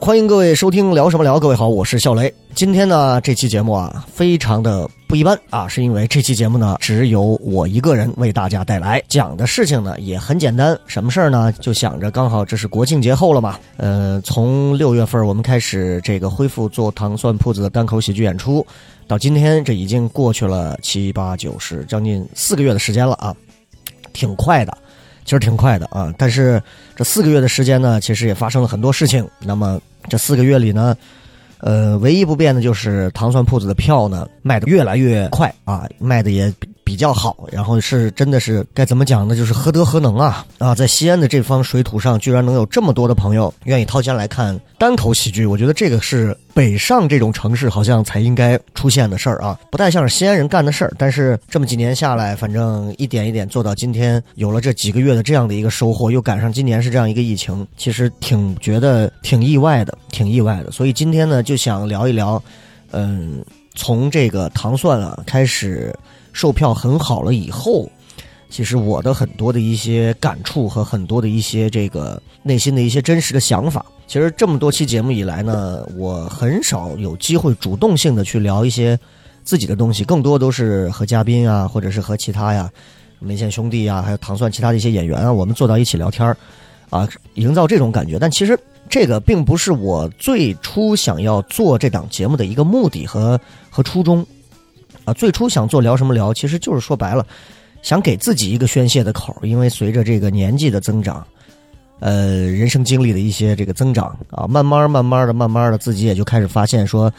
欢迎各位收听聊什么聊。各位好，我是笑雷。今天呢，这期节目啊，非常的不一般啊，是因为这期节目呢，只有我一个人为大家带来，讲的事情呢也很简单。什么事儿呢？就想着刚好这是国庆节后了嘛，呃，从六月份我们开始这个恢复做糖蒜铺子的单口喜剧演出，到今天这已经过去了七八九十将近四个月的时间了啊，挺快的。其实挺快的啊，但是这四个月的时间呢，其实也发生了很多事情。那么这四个月里呢，呃，唯一不变的就是糖蒜铺子的票呢卖的越来越快啊，卖的也比较好。然后是真的是该怎么讲呢？就是何德何能啊啊！在西安的这方水土上，居然能有这么多的朋友愿意掏钱来看单口喜剧，我觉得这个是北上这种城市好像才应该出现的事儿啊，不太像是西安人干的事儿。但是这么几年下来，反正一点一点做到今天，有了这几个月的这样的一个收获，又赶上今年是这样一个疫情，其实挺觉得挺意外的，挺意外的。所以今天呢，就想聊一聊，嗯，从这个糖蒜啊开始售票很好了以后。其实我的很多的一些感触和很多的一些这个内心的一些真实的想法，其实这么多期节目以来呢，我很少有机会主动性的去聊一些自己的东西，更多都是和嘉宾啊，或者是和其他呀梅县兄弟啊，还有糖蒜其他的一些演员啊，我们坐到一起聊天儿啊，营造这种感觉。但其实这个并不是我最初想要做这档节目的一个目的和和初衷啊。最初想做聊什么聊，其实就是说白了。想给自己一个宣泄的口，因为随着这个年纪的增长，呃，人生经历的一些这个增长啊，慢慢慢慢的、慢慢的，自己也就开始发现说，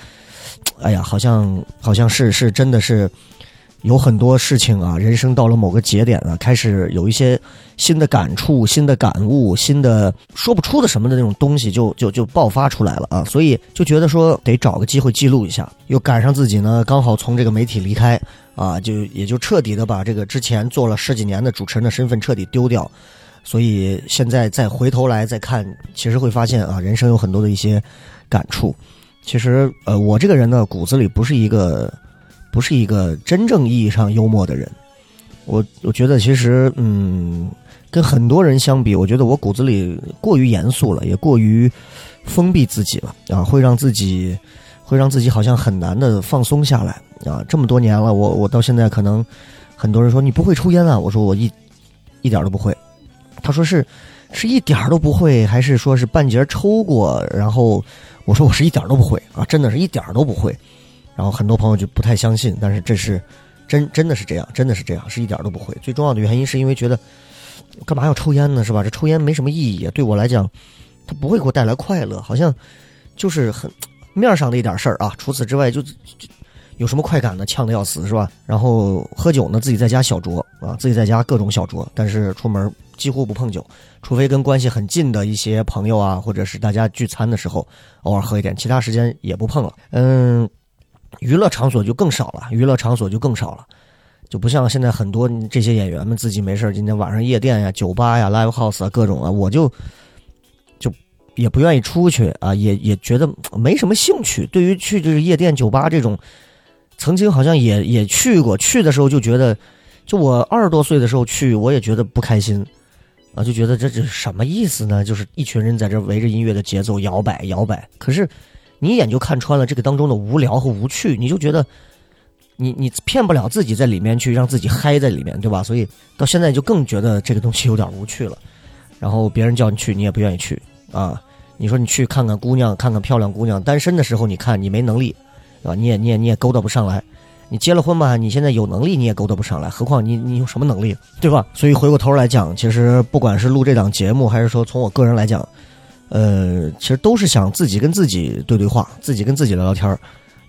哎呀，好像好像是是真的是有很多事情啊，人生到了某个节点啊，开始有一些新的感触、新的感悟、新的说不出的什么的那种东西就，就就爆发出来了啊，所以就觉得说得找个机会记录一下，又赶上自己呢，刚好从这个媒体离开。啊，就也就彻底的把这个之前做了十几年的主持人的身份彻底丢掉，所以现在再回头来再看，其实会发现啊，人生有很多的一些感触。其实，呃，我这个人呢，骨子里不是一个，不是一个真正意义上幽默的人。我我觉得，其实，嗯，跟很多人相比，我觉得我骨子里过于严肃了，也过于封闭自己了啊，会让自己。会让自己好像很难的放松下来啊！这么多年了，我我到现在可能很多人说你不会抽烟啊，我说我一一点都不会。他说是是一点都不会，还是说是半截抽过？然后我说我是一点都不会啊，真的是一点都不会。然后很多朋友就不太相信，但是这是真真的是这样，真的是这样，是一点都不会。最重要的原因是因为觉得干嘛要抽烟呢？是吧？这抽烟没什么意义，对我来讲，它不会给我带来快乐，好像就是很。面上的一点事儿啊，除此之外就就有什么快感呢？呛得要死是吧？然后喝酒呢，自己在家小酌啊，自己在家各种小酌，但是出门几乎不碰酒，除非跟关系很近的一些朋友啊，或者是大家聚餐的时候偶尔喝一点，其他时间也不碰了。嗯，娱乐场所就更少了，娱乐场所就更少了，就不像现在很多这些演员们自己没事今天晚上夜店呀、酒吧呀、live house 啊各种啊，我就就。也不愿意出去啊，也也觉得没什么兴趣。对于去这个夜店、酒吧这种，曾经好像也也去过，去的时候就觉得，就我二十多岁的时候去，我也觉得不开心，啊，就觉得这这什么意思呢？就是一群人在这围着音乐的节奏摇摆摇摆。可是你一眼就看穿了这个当中的无聊和无趣，你就觉得你你骗不了自己在里面去让自己嗨在里面，对吧？所以到现在就更觉得这个东西有点无趣了。然后别人叫你去，你也不愿意去啊。你说你去看看姑娘，看看漂亮姑娘。单身的时候，你看你没能力，对吧？你也你也你也勾搭不上来。你结了婚吧，你现在有能力，你也勾搭不上来。何况你你有什么能力，对吧？所以回过头来讲，其实不管是录这档节目，还是说从我个人来讲，呃，其实都是想自己跟自己对对话，自己跟自己聊聊天儿。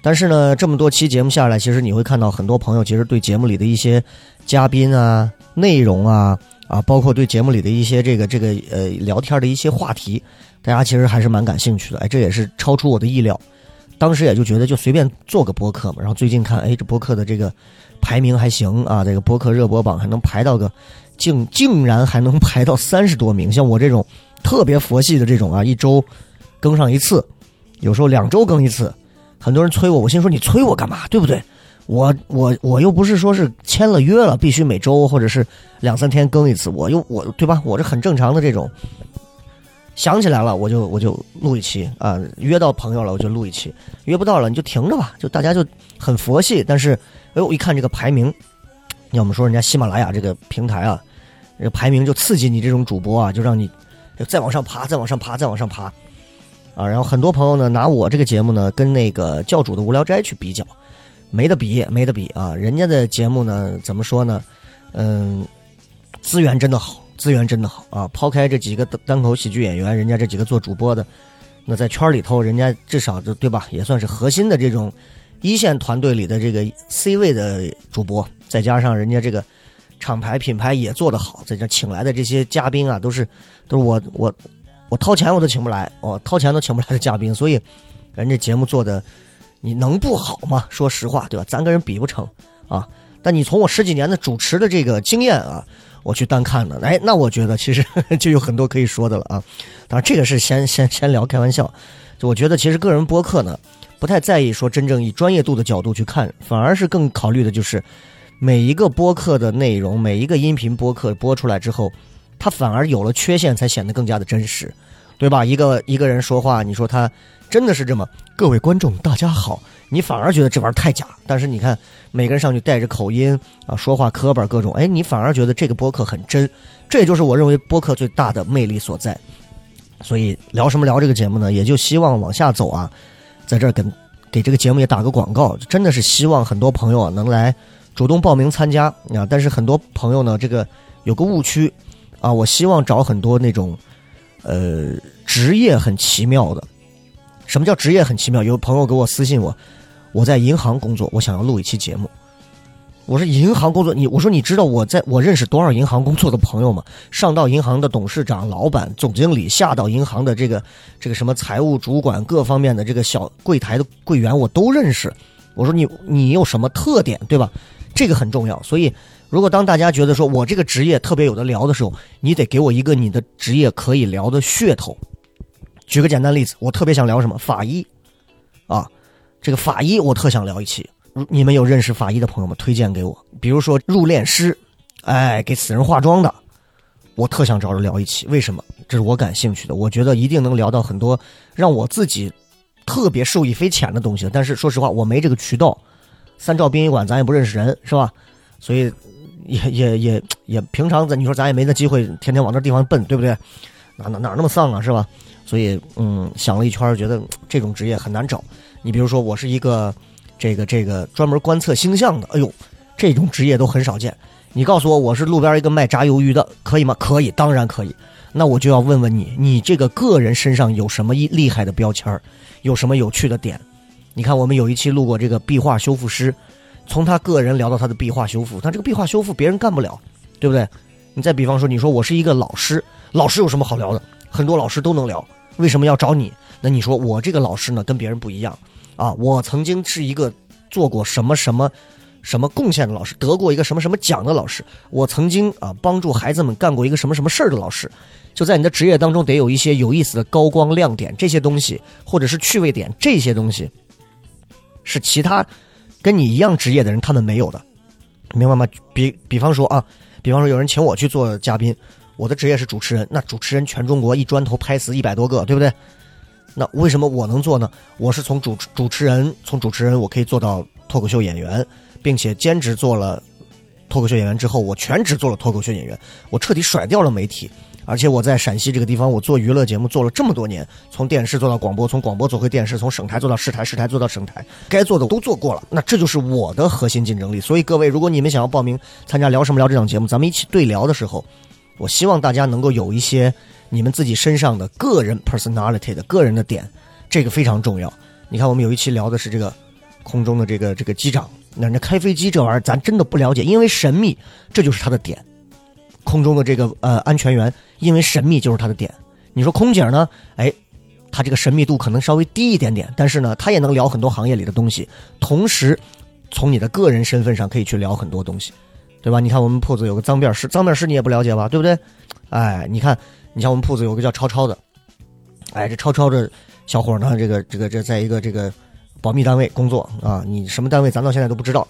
但是呢，这么多期节目下来，其实你会看到很多朋友其实对节目里的一些嘉宾啊、内容啊啊，包括对节目里的一些这个这个呃聊天的一些话题，大家其实还是蛮感兴趣的。哎，这也是超出我的意料。当时也就觉得就随便做个播客嘛。然后最近看，哎，这播客的这个排名还行啊，这个播客热播榜还能排到个，竟竟然还能排到三十多名。像我这种特别佛系的这种啊，一周更上一次，有时候两周更一次。很多人催我，我心说你催我干嘛？对不对？我我我又不是说是签了约了，必须每周或者是两三天更一次。我又我对吧？我这很正常的这种。想起来了，我就我就录一期啊。约到朋友了，我就录一期。约不到了，你就停着吧。就大家就很佛系。但是，哎，我一看这个排名，要么说人家喜马拉雅这个平台啊，这个排名就刺激你这种主播啊，就让你再往上爬，再往上爬，再往上爬。啊，然后很多朋友呢拿我这个节目呢跟那个教主的无聊斋去比较，没得比，没得比啊！人家的节目呢怎么说呢？嗯，资源真的好，资源真的好啊！抛开这几个单口喜剧演员，人家这几个做主播的，那在圈里头，人家至少就对吧，也算是核心的这种一线团队里的这个 C 位的主播，再加上人家这个厂牌品牌也做得好，在这请来的这些嘉宾啊，都是都是我我。我掏钱我都请不来，我掏钱都请不来的嘉宾，所以，人家节目做的，你能不好吗？说实话，对吧？咱跟人比不成啊。但你从我十几年的主持的这个经验啊，我去单看的，哎，那我觉得其实 就有很多可以说的了啊。当然，这个是先先先聊开玩笑。我觉得，其实个人播客呢，不太在意说真正以专业度的角度去看，反而是更考虑的就是每一个播客的内容，每一个音频播客播出来之后。它反而有了缺陷，才显得更加的真实，对吧？一个一个人说话，你说他真的是这么？各位观众，大家好，你反而觉得这玩意儿太假。但是你看，每个人上去带着口音啊，说话磕巴各种，哎，你反而觉得这个播客很真。这也就是我认为播客最大的魅力所在。所以聊什么聊这个节目呢？也就希望往下走啊，在这儿跟给这个节目也打个广告，真的是希望很多朋友能来主动报名参加啊。但是很多朋友呢，这个有个误区。啊，我希望找很多那种，呃，职业很奇妙的。什么叫职业很奇妙？有朋友给我私信我，我在银行工作，我想要录一期节目。我说银行工作，你我说你知道我在我认识多少银行工作的朋友吗？上到银行的董事长、老板、总经理，下到银行的这个这个什么财务主管，各方面的这个小柜台的柜员，我都认识。我说你你有什么特点，对吧？这个很重要，所以。如果当大家觉得说我这个职业特别有的聊的时候，你得给我一个你的职业可以聊的噱头。举个简单例子，我特别想聊什么法医，啊，这个法医我特想聊一期。你们有认识法医的朋友们推荐给我，比如说入殓师，哎，给死人化妆的，我特想找人聊一期。为什么？这是我感兴趣的，我觉得一定能聊到很多让我自己特别受益匪浅的东西。但是说实话，我没这个渠道。三兆殡仪馆咱也不认识人，是吧？所以。也也也也，平常咱你说咱也没那机会，天天往那地方奔，对不对？哪哪哪那么丧啊，是吧？所以嗯，想了一圈，觉得这种职业很难找。你比如说，我是一个这个这个专门观测星象的，哎呦，这种职业都很少见。你告诉我，我是路边一个卖炸鱿鱼的，可以吗？可以，当然可以。那我就要问问你，你这个个人身上有什么厉害的标签有什么有趣的点？你看，我们有一期录过这个壁画修复师。从他个人聊到他的壁画修复，他这个壁画修复别人干不了，对不对？你再比方说，你说我是一个老师，老师有什么好聊的？很多老师都能聊，为什么要找你？那你说我这个老师呢，跟别人不一样啊？我曾经是一个做过什么什么什么贡献的老师，得过一个什么什么奖的老师，我曾经啊帮助孩子们干过一个什么什么事儿的老师，就在你的职业当中得有一些有意思的高光亮点，这些东西或者是趣味点，这些东西是其他。跟你一样职业的人，他们没有的，明白吗？比比方说啊，比方说有人请我去做嘉宾，我的职业是主持人，那主持人全中国一砖头拍死一百多个，对不对？那为什么我能做呢？我是从主主持人，从主持人我可以做到脱口秀演员，并且兼职做了脱口秀演员之后，我全职做了脱口秀演员，我彻底甩掉了媒体。而且我在陕西这个地方，我做娱乐节目做了这么多年，从电视做到广播，从广播做回电视，从省台做到市台，市台做到省台，该做的都做过了。那这就是我的核心竞争力。所以各位，如果你们想要报名参加聊什么聊这档节目，咱们一起对聊的时候，我希望大家能够有一些你们自己身上的个人 personality 的个人的点，这个非常重要。你看，我们有一期聊的是这个空中的这个这个机长，那那开飞机这玩意儿咱真的不了解，因为神秘，这就是他的点。空中的这个呃安全员，因为神秘就是他的点。你说空姐呢？哎，他这个神秘度可能稍微低一点点，但是呢，他也能聊很多行业里的东西，同时从你的个人身份上可以去聊很多东西，对吧？你看我们铺子有个脏辫师，脏辫师你也不了解吧？对不对？哎，你看，你像我们铺子有个叫超超的，哎，这超超的小伙呢，这个这个这在一个这个保密单位工作啊，你什么单位咱到现在都不知道。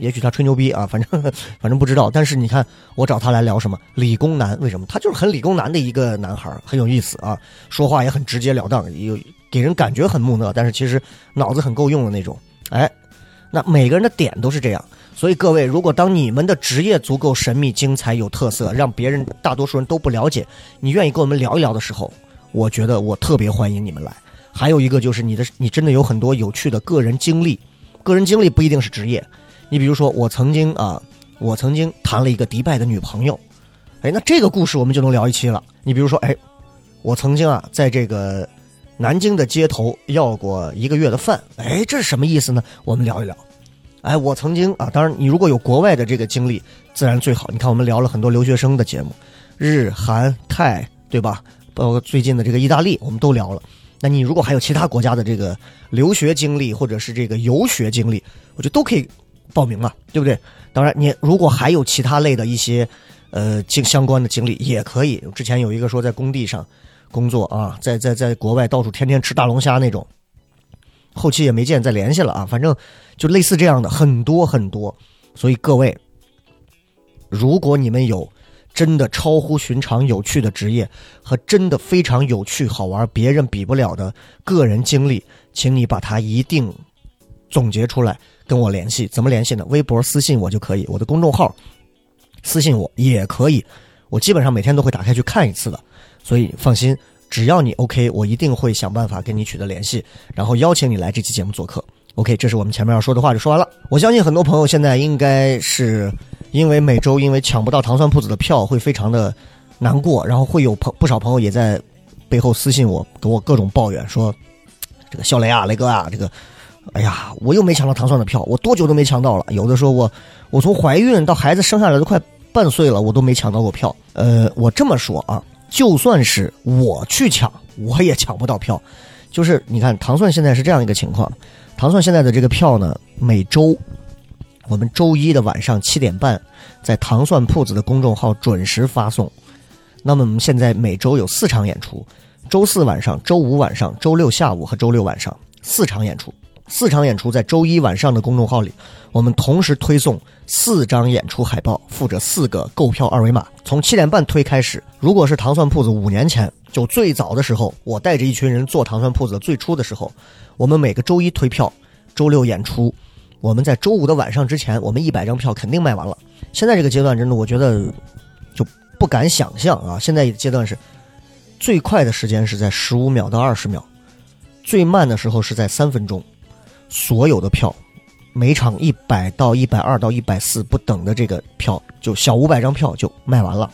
也许他吹牛逼啊，反正反正不知道。但是你看，我找他来聊什么理工男？为什么？他就是很理工男的一个男孩，很有意思啊，说话也很直截了当，有给人感觉很木讷，但是其实脑子很够用的那种。哎，那每个人的点都是这样。所以各位，如果当你们的职业足够神秘、精彩、有特色，让别人大多数人都不了解，你愿意跟我们聊一聊的时候，我觉得我特别欢迎你们来。还有一个就是你的，你真的有很多有趣的个人经历，个人经历不一定是职业。你比如说，我曾经啊，我曾经谈了一个迪拜的女朋友，哎，那这个故事我们就能聊一期了。你比如说，哎，我曾经啊，在这个南京的街头要过一个月的饭，哎，这是什么意思呢？我们聊一聊。哎，我曾经啊，当然你如果有国外的这个经历，自然最好。你看，我们聊了很多留学生的节目，日韩泰，对吧？包括最近的这个意大利，我们都聊了。那你如果还有其他国家的这个留学经历，或者是这个游学经历，我觉得都可以。报名嘛，对不对？当然，你如果还有其他类的一些，呃，经相关的经历也可以。之前有一个说在工地上工作啊，在在在国外到处天天吃大龙虾那种，后期也没见再联系了啊。反正就类似这样的很多很多。所以各位，如果你们有真的超乎寻常有趣的职业和真的非常有趣好玩别人比不了的个人经历，请你把它一定总结出来。跟我联系怎么联系呢？微博私信我就可以，我的公众号私信我也可以，我基本上每天都会打开去看一次的，所以放心，只要你 OK，我一定会想办法跟你取得联系，然后邀请你来这期节目做客。OK，这是我们前面要说的话就说完了。我相信很多朋友现在应该是因为每周因为抢不到糖蒜铺子的票会非常的难过，然后会有朋不少朋友也在背后私信我，给我各种抱怨说这个小雷啊，雷哥啊，这个。哎呀，我又没抢到糖蒜的票，我多久都没抢到了。有的说我，我从怀孕到孩子生下来都快半岁了，我都没抢到过票。呃，我这么说啊，就算是我去抢，我也抢不到票。就是你看，糖蒜现在是这样一个情况，糖蒜现在的这个票呢，每周我们周一的晚上七点半，在糖蒜铺子的公众号准时发送。那么我们现在每周有四场演出，周四晚上、周五晚上、周六下午和周六晚上四场演出。四场演出在周一晚上的公众号里，我们同时推送四张演出海报，附着四个购票二维码。从七点半推开始，如果是糖蒜铺子五年前就最早的时候，我带着一群人做糖蒜铺子最初的时候，我们每个周一推票，周六演出，我们在周五的晚上之前，我们一百张票肯定卖完了。现在这个阶段真的，我觉得就不敢想象啊！现在阶段是最快的时间是在十五秒到二十秒，最慢的时候是在三分钟。所有的票，每场一百到一百二到一百四不等的这个票，就小五百张票就卖完了，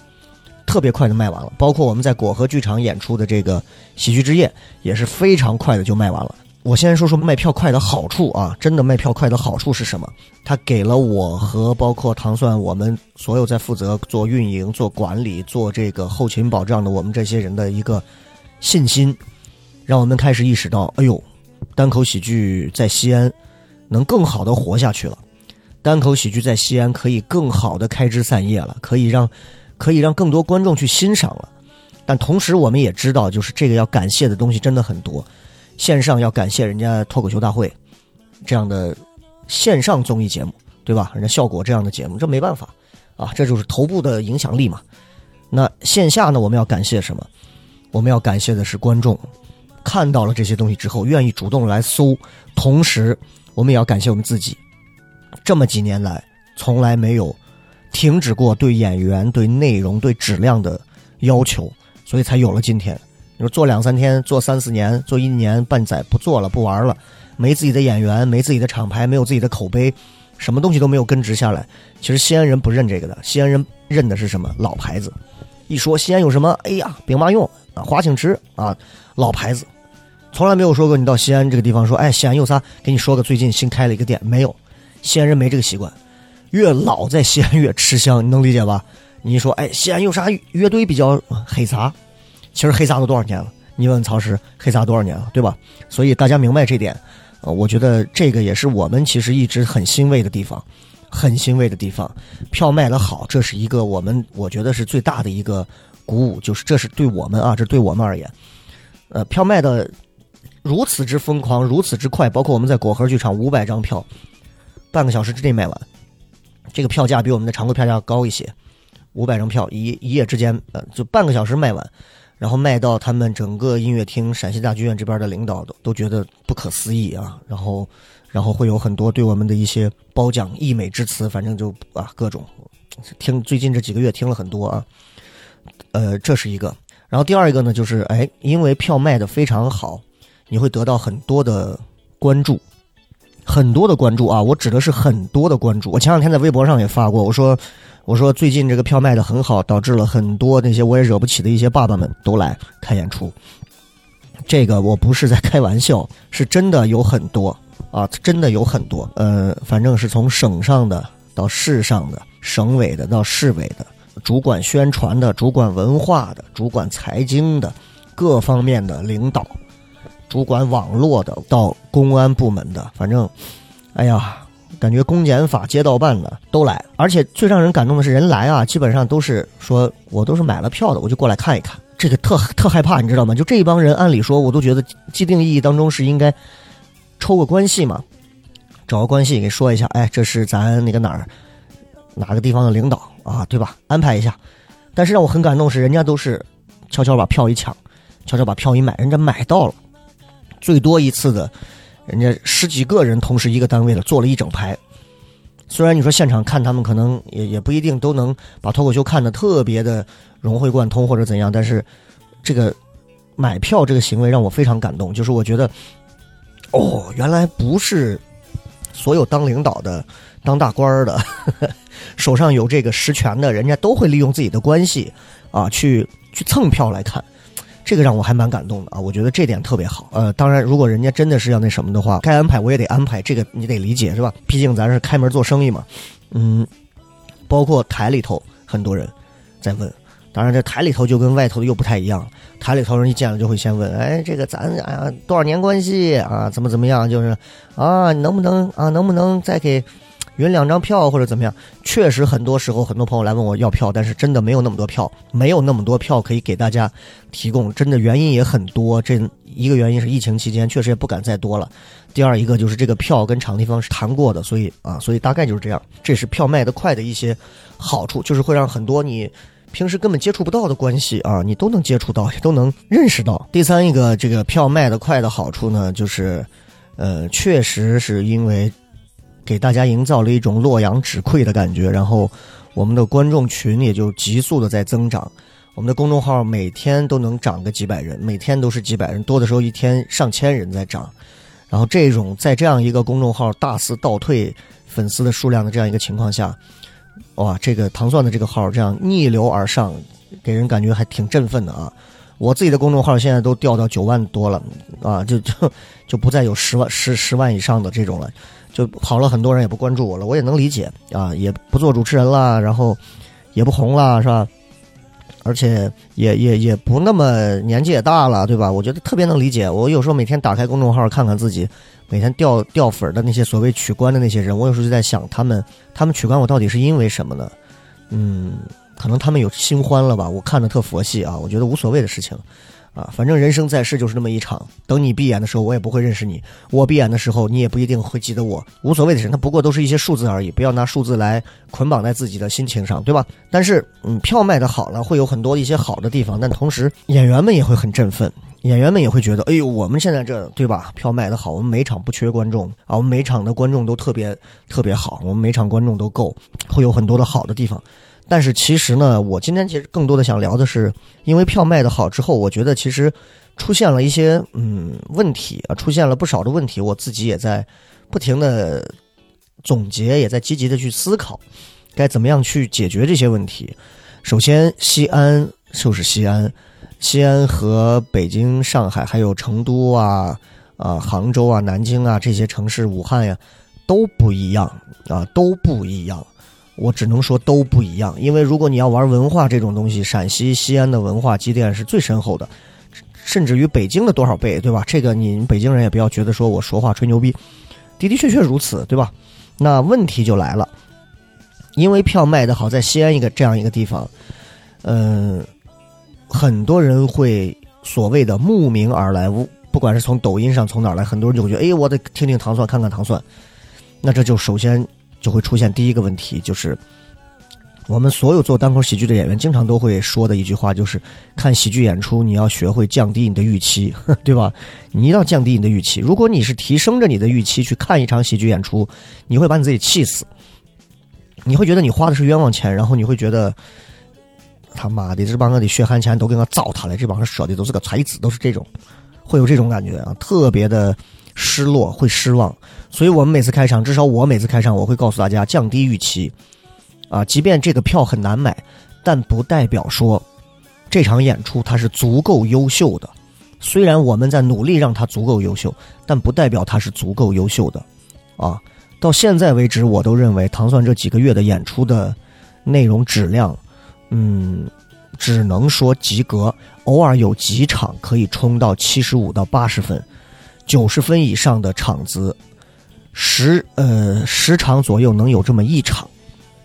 特别快的卖完了。包括我们在果核剧场演出的这个喜剧之夜，也是非常快的就卖完了。我先说说卖票快的好处啊，真的卖票快的好处是什么？它给了我和包括糖蒜我们所有在负责做运营、做管理、做这个后勤保障的我们这些人的一个信心，让我们开始意识到，哎呦。单口喜剧在西安能更好的活下去了，单口喜剧在西安可以更好的开枝散叶了，可以让可以让更多观众去欣赏了。但同时，我们也知道，就是这个要感谢的东西真的很多。线上要感谢人家脱口秀大会这样的线上综艺节目，对吧？人家效果这样的节目，这没办法啊，这就是头部的影响力嘛。那线下呢？我们要感谢什么？我们要感谢的是观众。看到了这些东西之后，愿意主动来搜。同时，我们也要感谢我们自己，这么几年来从来没有停止过对演员、对内容、对质量的要求，所以才有了今天。你说做两三天、做三四年、做一年半载不做了、不玩了，没自己的演员、没自己的厂牌、没有自己的口碑，什么东西都没有根植下来。其实西安人不认这个的，西安人认的是什么？老牌子。一说西安有什么，哎呀，兵马俑啊，华清池啊，老牌子，从来没有说过你到西安这个地方说，哎，西安有啥？给你说个最近新开了一个店，没有，西安人没这个习惯，越老在西安越吃香，你能理解吧？你说，哎，西安有啥乐队比较黑撒？其实黑撒都多少年了？你问曹石，黑撒多少年了，对吧？所以大家明白这点，呃，我觉得这个也是我们其实一直很欣慰的地方。很欣慰的地方，票卖得好，这是一个我们我觉得是最大的一个鼓舞，就是这是对我们啊，这对我们而言，呃，票卖的如此之疯狂，如此之快，包括我们在果核剧场五百张票，半个小时之内卖完，这个票价比我们的常规票价高一些，五百张票一一夜之间，呃，就半个小时卖完，然后卖到他们整个音乐厅陕西大剧院这边的领导都都觉得不可思议啊，然后。然后会有很多对我们的一些褒奖、溢美之词，反正就啊各种听。最近这几个月听了很多啊，呃，这是一个。然后第二一个呢，就是哎，因为票卖的非常好，你会得到很多的关注，很多的关注啊。我指的是很多的关注。我前两天在微博上也发过，我说我说最近这个票卖的很好，导致了很多那些我也惹不起的一些爸爸们都来看演出。这个我不是在开玩笑，是真的有很多。啊，真的有很多，呃，反正是从省上的到市上的，省委的到市委的，主管宣传的、主管文化的、主管财经的，各方面的领导，主管网络的到公安部门的，反正，哎呀，感觉公检法街道办的都来，而且最让人感动的是，人来啊，基本上都是说我都是买了票的，我就过来看一看，这个特特害怕，你知道吗？就这一帮人，按理说我都觉得既定意义当中是应该。抽个关系嘛，找个关系给说一下，哎，这是咱那个哪儿哪个地方的领导啊，对吧？安排一下。但是让我很感动是，人家都是悄悄把票一抢，悄悄把票一买，人家买到了。最多一次的，人家十几个人同时一个单位的坐了一整排。虽然你说现场看他们可能也也不一定都能把脱口秀看得特别的融会贯通或者怎样，但是这个买票这个行为让我非常感动，就是我觉得。哦，原来不是所有当领导的、当大官的，手上有这个实权的，人家都会利用自己的关系啊，去去蹭票来看。这个让我还蛮感动的啊，我觉得这点特别好。呃，当然，如果人家真的是要那什么的话，该安排我也得安排，这个你得理解是吧？毕竟咱是开门做生意嘛。嗯，包括台里头很多人在问。当然，这台里头就跟外头的又不太一样。台里头人一见了就会先问：“哎，这个咱啊多少年关系啊？怎么怎么样？就是啊，能不能啊？能不能再给匀两张票或者怎么样？”确实，很多时候很多朋友来问我要票，但是真的没有那么多票，没有那么多票可以给大家提供。真的原因也很多。这一个原因是疫情期间确实也不敢再多了。第二一个就是这个票跟场地方是谈过的，所以啊，所以大概就是这样。这是票卖得快的一些好处，就是会让很多你。平时根本接触不到的关系啊，你都能接触到，也都能认识到。第三一个，这个票卖得快的好处呢，就是，呃，确实是因为给大家营造了一种洛阳纸贵的感觉，然后我们的观众群也就急速的在增长。我们的公众号每天都能涨个几百人，每天都是几百人，多的时候一天上千人在涨。然后这种在这样一个公众号大肆倒退粉丝的数量的这样一个情况下。哇，这个糖蒜的这个号这样逆流而上，给人感觉还挺振奋的啊！我自己的公众号现在都掉到九万多了啊，就就就不再有十万十十万以上的这种了，就跑了很多人也不关注我了，我也能理解啊，也不做主持人了，然后也不红了，是吧？而且也也也不那么年纪也大了，对吧？我觉得特别能理解。我有时候每天打开公众号看看自己。每天掉掉粉的那些所谓取关的那些人，我有时候就在想，他们他们取关我到底是因为什么呢？嗯，可能他们有新欢了吧？我看的特佛系啊，我觉得无所谓的事情，啊，反正人生在世就是那么一场。等你闭眼的时候，我也不会认识你；我闭眼的时候，你也不一定会记得我。无所谓的事，它不过都是一些数字而已，不要拿数字来捆绑在自己的心情上，对吧？但是，嗯，票卖的好了，会有很多一些好的地方，但同时演员们也会很振奋。演员们也会觉得，哎呦，我们现在这对吧？票卖的好，我们每场不缺观众啊，我们每场的观众都特别特别好，我们每场观众都够，会有很多的好的地方。但是其实呢，我今天其实更多的想聊的是，因为票卖的好之后，我觉得其实出现了一些嗯问题啊，出现了不少的问题，我自己也在不停的总结，也在积极的去思考，该怎么样去解决这些问题。首先，西安就是西安，西安和北京、上海还有成都啊、啊杭州啊、南京啊这些城市，武汉呀都不一样啊，都不一样。我只能说都不一样，因为如果你要玩文化这种东西，陕西西安的文化积淀是最深厚的，甚至于北京的多少倍，对吧？这个你北京人也不要觉得说我说话吹牛逼，的的确确如此，对吧？那问题就来了，因为票卖的好，在西安一个这样一个地方，嗯，很多人会所谓的慕名而来，不管是从抖音上从哪儿来，很多人就会觉得，哎，我得听听糖蒜，看看糖蒜，那这就首先。就会出现第一个问题，就是我们所有做单口喜剧的演员经常都会说的一句话，就是看喜剧演出，你要学会降低你的预期，对吧？你一定要降低你的预期。如果你是提升着你的预期去看一场喜剧演出，你会把你自己气死，你会觉得你花的是冤枉钱，然后你会觉得他妈的这帮我的血汗钱都给我糟蹋了，这帮人说的都是个才子，都是这种，会有这种感觉啊，特别的。失落会失望，所以我们每次开场，至少我每次开场，我会告诉大家降低预期，啊，即便这个票很难买，但不代表说这场演出它是足够优秀的。虽然我们在努力让它足够优秀，但不代表它是足够优秀的。啊，到现在为止，我都认为唐蒜这几个月的演出的内容质量，嗯，只能说及格，偶尔有几场可以冲到七十五到八十分。九十分以上的场子，十呃十场左右能有这么一场，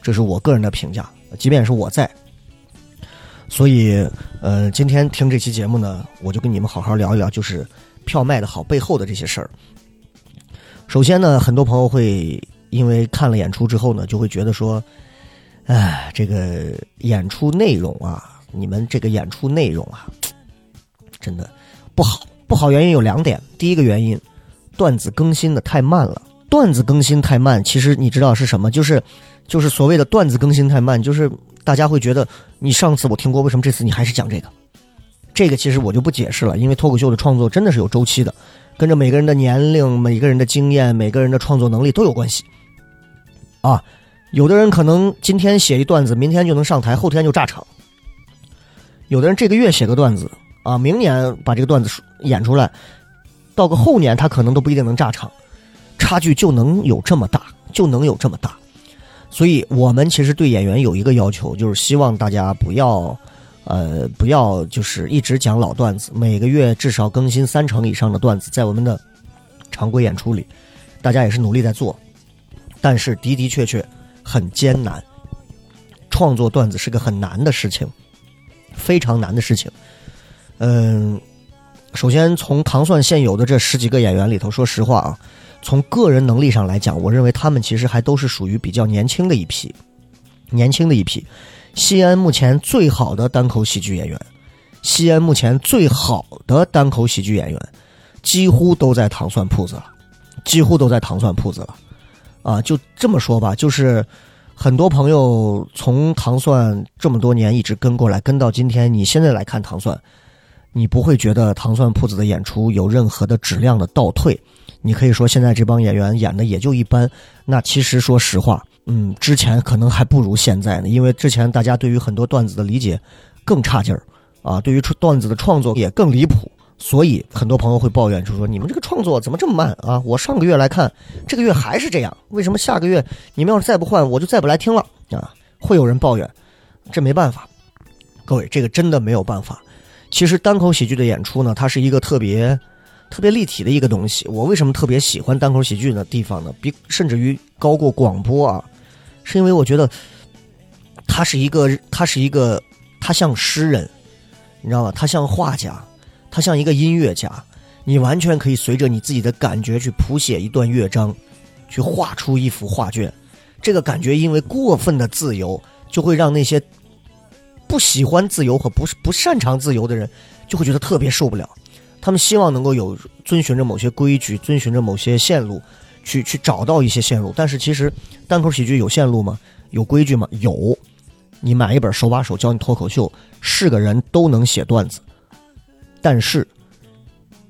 这是我个人的评价。即便是我在，所以呃今天听这期节目呢，我就跟你们好好聊一聊，就是票卖的好背后的这些事儿。首先呢，很多朋友会因为看了演出之后呢，就会觉得说，哎，这个演出内容啊，你们这个演出内容啊，真的不好。不好原因有两点，第一个原因，段子更新的太慢了。段子更新太慢，其实你知道是什么？就是，就是所谓的段子更新太慢，就是大家会觉得你上次我听过，为什么这次你还是讲这个？这个其实我就不解释了，因为脱口秀的创作真的是有周期的，跟着每个人的年龄、每个人的经验、每个人的创作能力都有关系。啊，有的人可能今天写一段子，明天就能上台，后天就炸场；有的人这个月写个段子。啊，明年把这个段子演出来，到个后年他可能都不一定能炸场，差距就能有这么大，就能有这么大。所以我们其实对演员有一个要求，就是希望大家不要，呃，不要就是一直讲老段子，每个月至少更新三成以上的段子，在我们的常规演出里，大家也是努力在做，但是的的确确很艰难，创作段子是个很难的事情，非常难的事情。嗯，首先从糖蒜现有的这十几个演员里头，说实话啊，从个人能力上来讲，我认为他们其实还都是属于比较年轻的一批，年轻的一批。西安目前最好的单口喜剧演员，西安目前最好的单口喜剧演员，几乎都在糖蒜铺子了，几乎都在糖蒜铺子了。啊，就这么说吧，就是很多朋友从糖蒜这么多年一直跟过来，跟到今天，你现在来看糖蒜。你不会觉得糖蒜铺子的演出有任何的质量的倒退，你可以说现在这帮演员演的也就一般。那其实说实话，嗯，之前可能还不如现在呢，因为之前大家对于很多段子的理解更差劲儿，啊，对于段子的创作也更离谱，所以很多朋友会抱怨，就说你们这个创作怎么这么慢啊？我上个月来看，这个月还是这样，为什么下个月你们要是再不换，我就再不来听了啊？会有人抱怨，这没办法，各位，这个真的没有办法。其实单口喜剧的演出呢，它是一个特别、特别立体的一个东西。我为什么特别喜欢单口喜剧的地方呢？比甚至于高过广播啊，是因为我觉得它是一个，它是一个，它像诗人，你知道吗？它像画家，它像一个音乐家。你完全可以随着你自己的感觉去谱写一段乐章，去画出一幅画卷。这个感觉因为过分的自由，就会让那些。不喜欢自由和不不擅长自由的人，就会觉得特别受不了。他们希望能够有遵循着某些规矩，遵循着某些线路，去去找到一些线路。但是其实单口喜剧有线路吗？有规矩吗？有。你买一本手把手教你脱口秀，是个人都能写段子。但是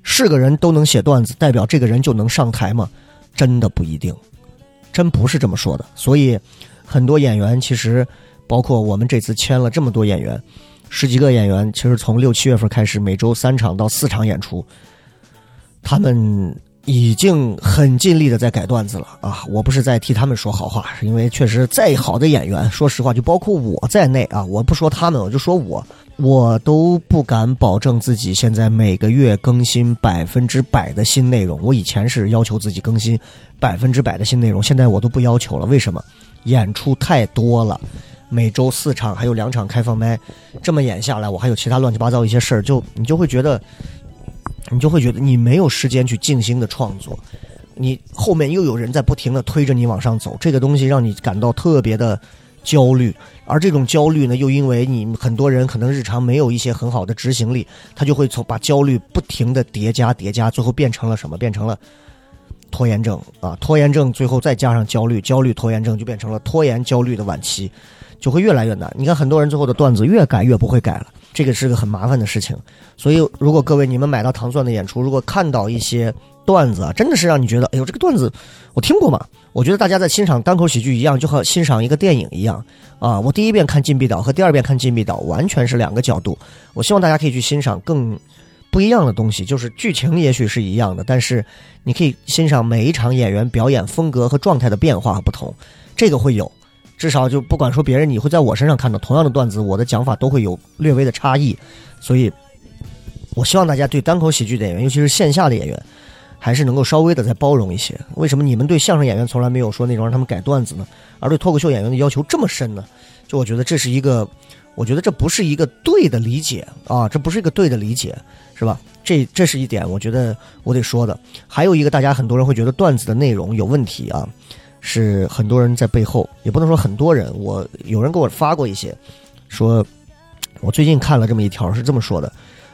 是个人都能写段子，代表这个人就能上台吗？真的不一定，真不是这么说的。所以很多演员其实。包括我们这次签了这么多演员，十几个演员，其实从六七月份开始，每周三场到四场演出，他们已经很尽力的在改段子了啊！我不是在替他们说好话，是因为确实再好的演员，说实话，就包括我在内啊，我不说他们，我就说我，我都不敢保证自己现在每个月更新百分之百的新内容。我以前是要求自己更新百分之百的新内容，现在我都不要求了。为什么？演出太多了。每周四场，还有两场开放麦，这么演下来，我还有其他乱七八糟一些事儿，就你就会觉得，你就会觉得你没有时间去静心的创作，你后面又有人在不停的推着你往上走，这个东西让你感到特别的焦虑，而这种焦虑呢，又因为你很多人可能日常没有一些很好的执行力，他就会从把焦虑不停的叠加叠加，最后变成了什么？变成了拖延症啊！拖延症最后再加上焦虑，焦虑拖延症就变成了拖延焦虑的晚期。就会越来越难。你看，很多人最后的段子越改越不会改了，这个是个很麻烦的事情。所以，如果各位你们买到糖蒜的演出，如果看到一些段子啊，真的是让你觉得，哎呦，这个段子我听过嘛？我觉得大家在欣赏单口喜剧一样，就和欣赏一个电影一样啊。我第一遍看《禁闭岛》和第二遍看《禁闭岛》完全是两个角度。我希望大家可以去欣赏更不一样的东西，就是剧情也许是一样的，但是你可以欣赏每一场演员表演风格和状态的变化不同，这个会有。至少就不管说别人，你会在我身上看到同样的段子，我的讲法都会有略微的差异。所以，我希望大家对单口喜剧演员，尤其是线下的演员，还是能够稍微的再包容一些。为什么你们对相声演员从来没有说那种让他们改段子呢？而对脱口秀演员的要求这么深呢？就我觉得这是一个，我觉得这不是一个对的理解啊，这不是一个对的理解，是吧？这这是一点，我觉得我得说的。还有一个，大家很多人会觉得段子的内容有问题啊。是很多人在背后，也不能说很多人。我有人给我发过一些，说，我最近看了这么一条，是这么说的，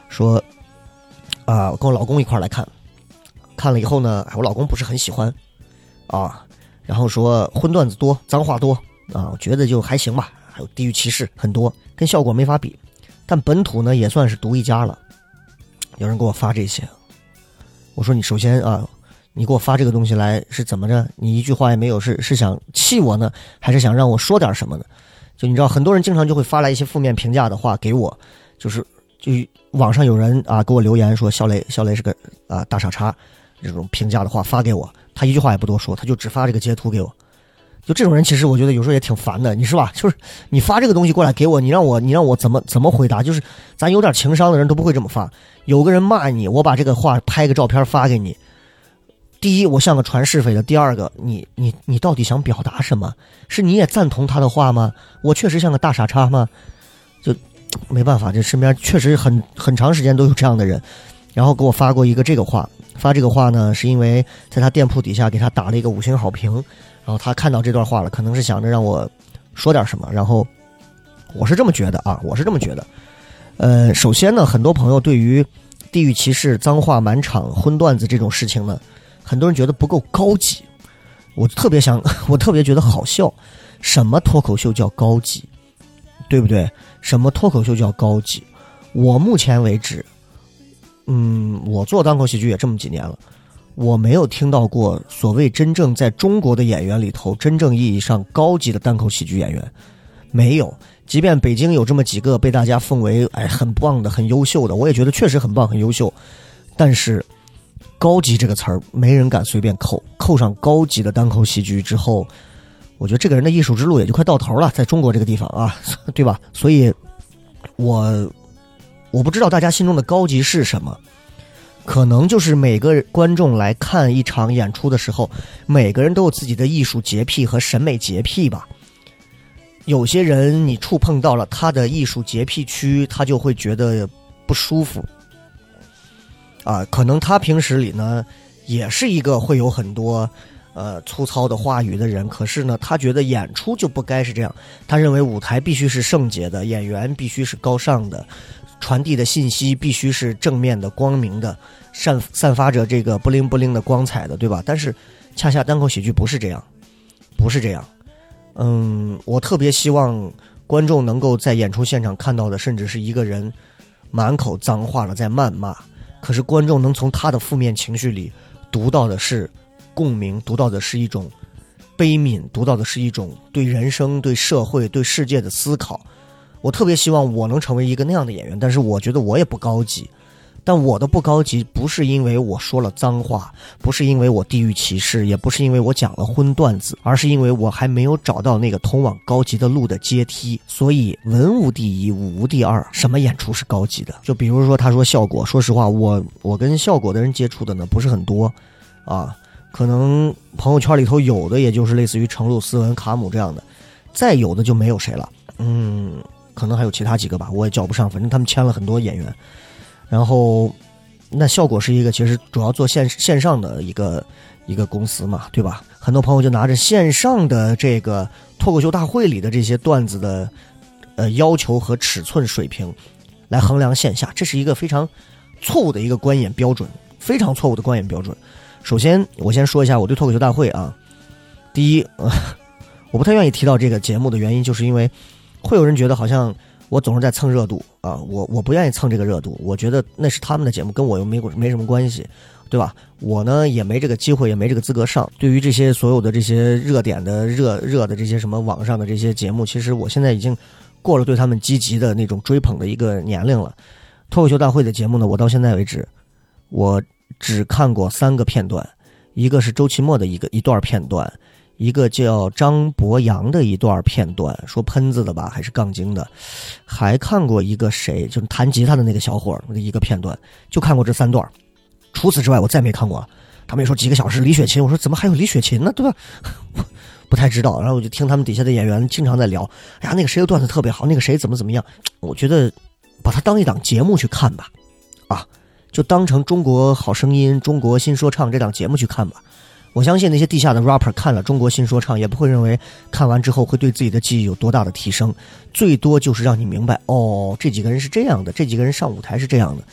说，啊，我跟我老公一块来看，看了以后呢，我老公不是很喜欢，啊，然后说荤段子多，脏话多，啊，我觉得就还行吧，还有地域歧视很多，跟效果没法比，但本土呢也算是独一家了。有人给我发这些，我说你首先啊。你给我发这个东西来是怎么着？你一句话也没有，是是想气我呢，还是想让我说点什么呢？就你知道，很多人经常就会发来一些负面评价的话给我，就是就网上有人啊给我留言说肖雷肖雷是个啊大傻叉，这种评价的话发给我，他一句话也不多说，他就只发这个截图给我。就这种人，其实我觉得有时候也挺烦的，你是吧？就是你发这个东西过来给我，你让我你让我怎么怎么回答？就是咱有点情商的人都不会这么发。有个人骂你，我把这个话拍个照片发给你。第一，我像个传是非的；第二个，你你你到底想表达什么？是你也赞同他的话吗？我确实像个大傻叉吗？就没办法，这身边确实很很长时间都有这样的人，然后给我发过一个这个话，发这个话呢，是因为在他店铺底下给他打了一个五星好评，然后他看到这段话了，可能是想着让我说点什么，然后我是这么觉得啊，我是这么觉得。呃，首先呢，很多朋友对于地域歧视、脏话满场、荤段子这种事情呢。很多人觉得不够高级，我特别想，我特别觉得好笑。什么脱口秀叫高级，对不对？什么脱口秀叫高级？我目前为止，嗯，我做单口喜剧也这么几年了，我没有听到过所谓真正在中国的演员里头真正意义上高级的单口喜剧演员，没有。即便北京有这么几个被大家奉为哎很棒的、很优秀的，我也觉得确实很棒、很优秀，但是。高级这个词儿，没人敢随便扣。扣上高级的单口喜剧之后，我觉得这个人的艺术之路也就快到头了，在中国这个地方啊，对吧？所以，我我不知道大家心中的高级是什么，可能就是每个观众来看一场演出的时候，每个人都有自己的艺术洁癖和审美洁癖吧。有些人你触碰到了他的艺术洁癖区，他就会觉得不舒服。啊，可能他平时里呢，也是一个会有很多，呃，粗糙的话语的人。可是呢，他觉得演出就不该是这样。他认为舞台必须是圣洁的，演员必须是高尚的，传递的信息必须是正面的、光明的，散散发着这个不灵不灵的光彩的，对吧？但是，恰恰单口喜剧不是这样，不是这样。嗯，我特别希望观众能够在演出现场看到的，甚至是一个人满口脏话的在谩骂。可是观众能从他的负面情绪里读到的是共鸣，读到的是一种悲悯，读到的是一种对人生、对社会、对世界的思考。我特别希望我能成为一个那样的演员，但是我觉得我也不高级。但我的不高级，不是因为我说了脏话，不是因为我地域歧视，也不是因为我讲了荤段子，而是因为我还没有找到那个通往高级的路的阶梯。所以文无第一，武无第二，什么演出是高级的？就比如说他说效果，说实话，我我跟效果的人接触的呢不是很多，啊，可能朋友圈里头有的也就是类似于程璐、斯文、卡姆这样的，再有的就没有谁了。嗯，可能还有其他几个吧，我也叫不上，反正他们签了很多演员。然后，那效果是一个其实主要做线线上的一个一个公司嘛，对吧？很多朋友就拿着线上的这个脱口秀大会里的这些段子的呃要求和尺寸水平来衡量线下，这是一个非常错误的一个观演标准，非常错误的观演标准。首先，我先说一下我对脱口秀大会啊，第一，我不太愿意提到这个节目的原因，就是因为会有人觉得好像。我总是在蹭热度啊，我我不愿意蹭这个热度，我觉得那是他们的节目，跟我又没没什么关系，对吧？我呢也没这个机会，也没这个资格上。对于这些所有的这些热点的热热的这些什么网上的这些节目，其实我现在已经过了对他们积极的那种追捧的一个年龄了。脱口秀大会的节目呢，我到现在为止，我只看过三个片段，一个是周奇墨的一个一段片段。一个叫张博洋的一段片段，说喷子的吧，还是杠精的？还看过一个谁，就是弹吉他的那个小伙的一个片段，就看过这三段。除此之外，我再没看过。他们说几个小时李雪琴，我说怎么还有李雪琴呢？对吧？不太知道。然后我就听他们底下的演员经常在聊，哎呀，那个谁的段子特别好，那个谁怎么怎么样。我觉得把它当一档节目去看吧，啊，就当成《中国好声音》《中国新说唱》这档节目去看吧。我相信那些地下的 rapper 看了《中国新说唱》，也不会认为看完之后会对自己的记忆有多大的提升，最多就是让你明白，哦，这几个人是这样的，这几个人上舞台是这样的。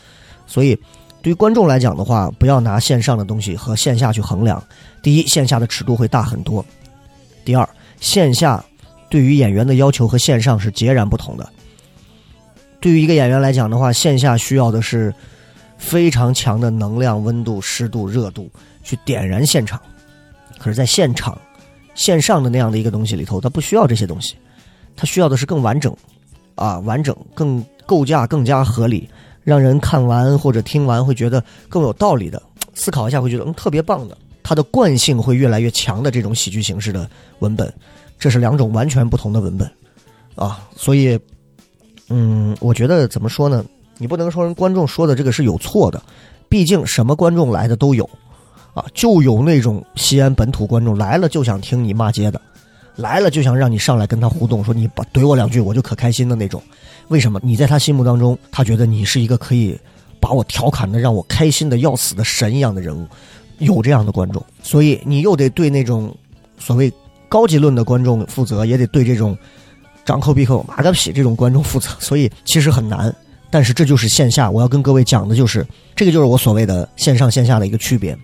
所以，对于观众来讲的话，不要拿线上的东西和线下去衡量。第一，线下的尺度会大很多；第二，线下对于演员的要求和线上是截然不同的。对于一个演员来讲的话，线下需要的是非常强的能量、温度、湿度、热度。去点燃现场，可是，在现场、线上的那样的一个东西里头，它不需要这些东西，它需要的是更完整，啊，完整、更构架更加合理，让人看完或者听完会觉得更有道理的，思考一下会觉得嗯特别棒的，它的惯性会越来越强的这种喜剧形式的文本，这是两种完全不同的文本，啊，所以，嗯，我觉得怎么说呢？你不能说人观众说的这个是有错的，毕竟什么观众来的都有。啊，就有那种西安本土观众来了就想听你骂街的，来了就想让你上来跟他互动，说你把怼我两句我就可开心的那种。为什么？你在他心目当中，他觉得你是一个可以把我调侃的让我开心的要死的神一样的人物，有这样的观众。所以你又得对那种所谓高级论的观众负责，也得对这种张口闭口马个屁这种观众负责。所以其实很难，但是这就是线下我要跟各位讲的就是这个就是我所谓的线上线下的一个区别。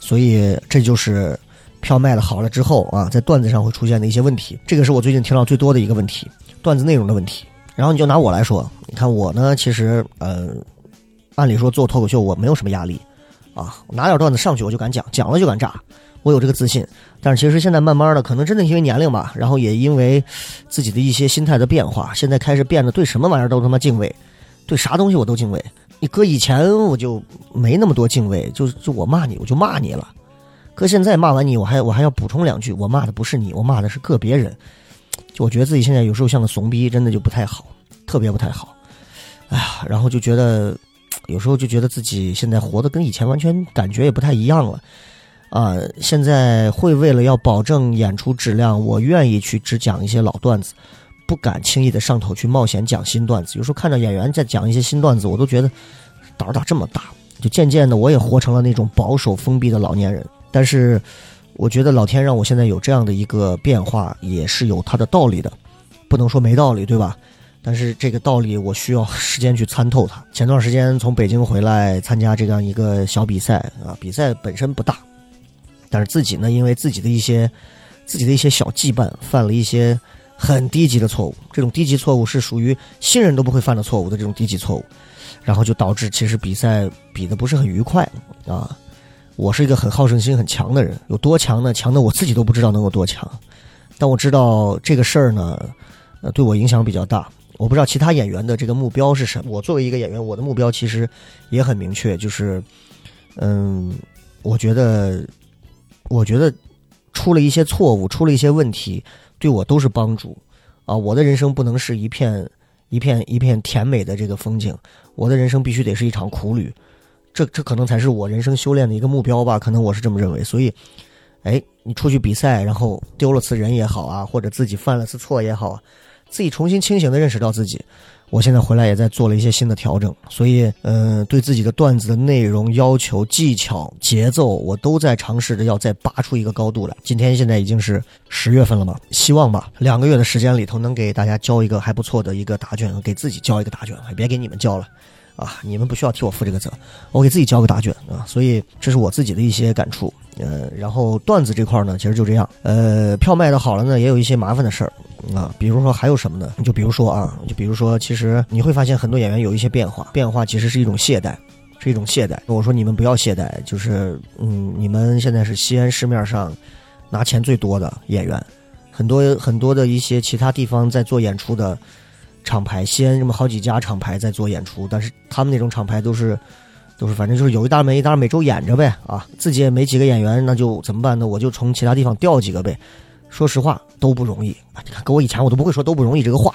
所以这就是票卖的好了之后啊，在段子上会出现的一些问题。这个是我最近听到最多的一个问题，段子内容的问题。然后你就拿我来说，你看我呢，其实呃，按理说做脱口秀我没有什么压力啊，拿点段子上去我就敢讲，讲了就敢炸，我有这个自信。但是其实现在慢慢的，可能真的因为年龄吧，然后也因为自己的一些心态的变化，现在开始变得对什么玩意儿都他妈敬畏，对啥东西我都敬畏。你搁以前我就没那么多敬畏，就就我骂你我就骂你了，搁现在骂完你我还我还要补充两句，我骂的不是你，我骂的是个别人，就我觉得自己现在有时候像个怂逼，真的就不太好，特别不太好，哎呀，然后就觉得有时候就觉得自己现在活的跟以前完全感觉也不太一样了，啊，现在会为了要保证演出质量，我愿意去只讲一些老段子。不敢轻易的上头去冒险讲新段子，有时候看到演员在讲一些新段子，我都觉得胆儿咋这么大？就渐渐的，我也活成了那种保守封闭的老年人。但是，我觉得老天让我现在有这样的一个变化，也是有它的道理的，不能说没道理，对吧？但是这个道理我需要时间去参透它。前段时间从北京回来参加这样一个小比赛啊，比赛本身不大，但是自己呢，因为自己的一些自己的一些小羁绊，犯了一些。很低级的错误，这种低级错误是属于新人都不会犯的错误的这种低级错误，然后就导致其实比赛比的不是很愉快啊。我是一个很好胜心很强的人，有多强呢？强的我自己都不知道能有多强。但我知道这个事儿呢，呃，对我影响比较大。我不知道其他演员的这个目标是什么。我作为一个演员，我的目标其实也很明确，就是，嗯，我觉得，我觉得出了一些错误，出了一些问题，对我都是帮助。啊，我的人生不能是一片一片一片甜美的这个风景，我的人生必须得是一场苦旅。这这可能才是我人生修炼的一个目标吧？可能我是这么认为。所以，哎，你出去比赛，然后丢了次人也好啊，或者自己犯了次错也好。自己重新清醒的认识到自己，我现在回来也在做了一些新的调整，所以，嗯，对自己的段子的内容要求、技巧、节奏，我都在尝试着要再拔出一个高度来。今天现在已经是十月份了嘛，希望吧，两个月的时间里头能给大家交一个还不错的一个答卷，给自己交一个答卷，别给你们交了。啊，你们不需要替我负这个责，我给自己交个答卷啊，所以这是我自己的一些感触。呃，然后段子这块呢，其实就这样。呃，票卖的好了呢，也有一些麻烦的事儿啊，比如说还有什么呢？就比如说啊，就比如说，其实你会发现很多演员有一些变化，变化其实是一种懈怠，是一种懈怠。我说你们不要懈怠，就是嗯，你们现在是西安市面上拿钱最多的演员，很多很多的一些其他地方在做演出的。厂牌，西安这么好几家厂牌在做演出，但是他们那种厂牌都是，都是反正就是有一搭没一搭，每周演着呗啊，自己也没几个演员，那就怎么办呢？我就从其他地方调几个呗。说实话都不容易啊！你看，跟我以前我都不会说都不容易这个话，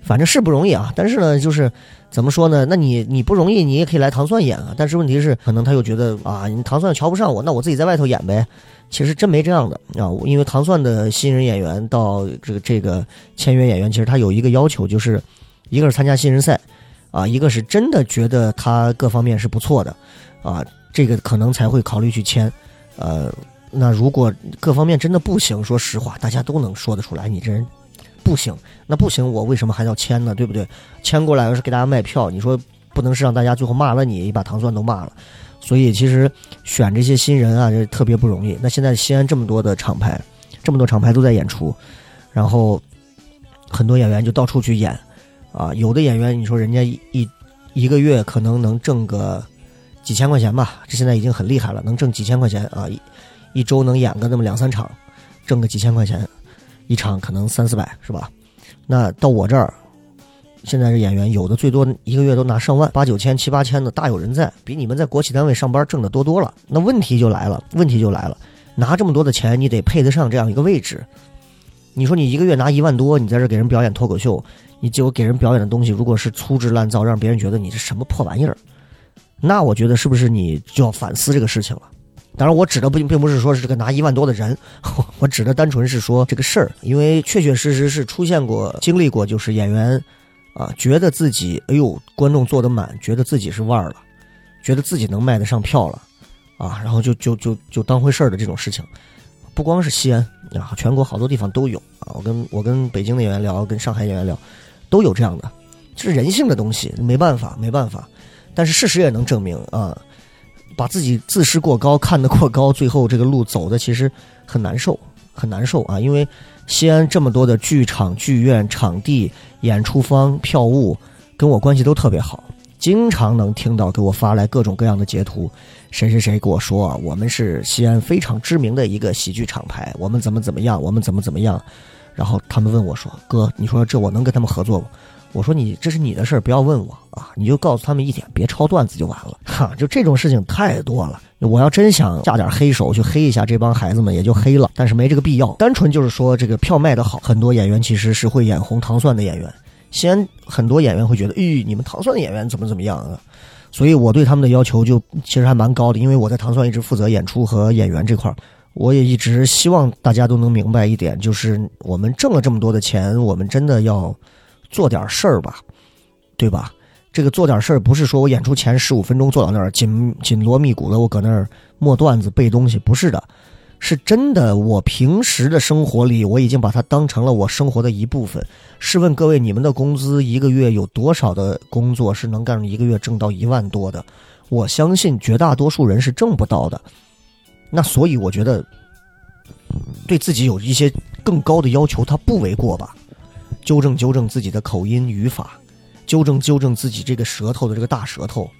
反正是不容易啊。但是呢，就是怎么说呢？那你你不容易，你也可以来糖蒜演啊。但是问题是，可能他又觉得啊，你糖蒜瞧不上我，那我自己在外头演呗。其实真没这样的啊，因为糖蒜的新人演员到这个这个签约演员，其实他有一个要求，就是一个是参加新人赛，啊，一个是真的觉得他各方面是不错的，啊，这个可能才会考虑去签。呃，那如果各方面真的不行，说实话，大家都能说得出来，你这人不行，那不行，我为什么还要签呢？对不对？签过来要是给大家卖票，你说不能是让大家最后骂了你，把糖蒜都骂了。所以其实选这些新人啊，就特别不容易。那现在西安这么多的厂牌，这么多厂牌都在演出，然后很多演员就到处去演，啊，有的演员你说人家一一个月可能能挣个几千块钱吧，这现在已经很厉害了，能挣几千块钱啊，一一周能演个那么两三场，挣个几千块钱，一场可能三四百是吧？那到我这儿。现在这演员有的最多一个月都拿上万八九千七八千的大有人在，比你们在国企单位上班挣的多多了。那问题就来了，问题就来了，拿这么多的钱，你得配得上这样一个位置。你说你一个月拿一万多，你在这给人表演脱口秀，你结果给人表演的东西如果是粗制滥造，让别人觉得你是什么破玩意儿，那我觉得是不是你就要反思这个事情了？当然，我指的不并不是说是这个拿一万多的人，我指的单纯是说这个事儿，因为确确实实是出现过、经历过，就是演员。啊，觉得自己哎呦，观众坐得满，觉得自己是腕儿了，觉得自己能卖得上票了，啊，然后就就就就当回事儿的这种事情，不光是西安啊，全国好多地方都有啊。我跟我跟北京的演员聊，跟上海演员聊，都有这样的，这是人性的东西，没办法，没办法。但是事实也能证明啊，把自己自视过高，看得过高，最后这个路走的其实很难受，很难受啊，因为。西安这么多的剧场、剧院、场地、演出方、票务，跟我关系都特别好，经常能听到给我发来各种各样的截图。谁谁谁跟我说啊，我们是西安非常知名的一个喜剧厂牌，我们怎么怎么样，我们怎么怎么样。然后他们问我说：“哥，你说这我能跟他们合作吗？”我说：“你这是你的事儿，不要问我啊，你就告诉他们一点，别抄段子就完了。”哈，就这种事情太多了。我要真想下点黑手去黑一下这帮孩子们，也就黑了，但是没这个必要。单纯就是说，这个票卖得好，很多演员其实是会眼红糖蒜的演员。西安很多演员会觉得，咦，你们糖蒜的演员怎么怎么样啊？所以我对他们的要求就其实还蛮高的，因为我在糖蒜一直负责演出和演员这块儿，我也一直希望大家都能明白一点，就是我们挣了这么多的钱，我们真的要做点事儿吧，对吧？这个做点事儿不是说我演出前十五分钟坐到那儿紧紧锣密鼓的，我搁那儿默段子背东西，不是的，是真的。我平时的生活里，我已经把它当成了我生活的一部分。试问各位，你们的工资一个月有多少的工作是能干一个月挣到一万多的？我相信绝大多数人是挣不到的。那所以我觉得，对自己有一些更高的要求，他不为过吧？纠正纠正自己的口音语法。纠正纠正自己这个舌头的这个大舌头，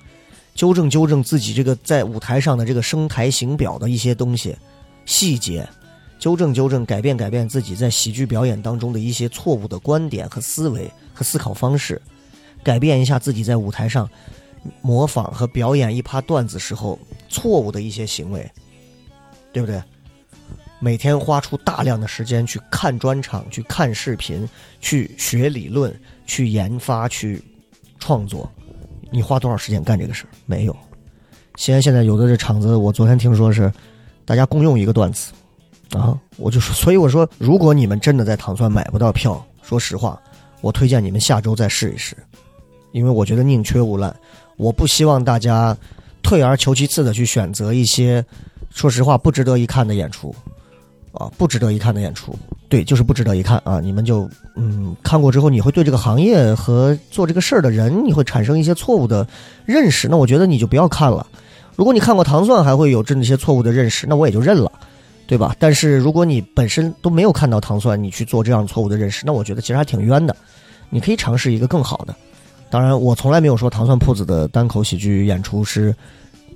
纠正纠正自己这个在舞台上的这个声台形表的一些东西细节，纠正纠正，改变改变自己在喜剧表演当中的一些错误的观点和思维和思考方式，改变一下自己在舞台上模仿和表演一趴段子时候错误的一些行为，对不对？每天花出大量的时间去看专场、去看视频、去学理论、去研发、去创作，你花多少时间干这个事儿？没有。西安现在有的这厂子，我昨天听说是大家共用一个段子啊，我就说，所以我说，如果你们真的在糖蒜买不到票，说实话，我推荐你们下周再试一试，因为我觉得宁缺毋滥，我不希望大家退而求其次的去选择一些说实话不值得一看的演出。啊，不值得一看的演出，对，就是不值得一看啊！你们就嗯，看过之后，你会对这个行业和做这个事儿的人，你会产生一些错误的认识。那我觉得你就不要看了。如果你看过糖蒜，还会有这些错误的认识，那我也就认了，对吧？但是如果你本身都没有看到糖蒜，你去做这样错误的认识，那我觉得其实还挺冤的。你可以尝试一个更好的。当然，我从来没有说糖蒜铺子的单口喜剧演出是，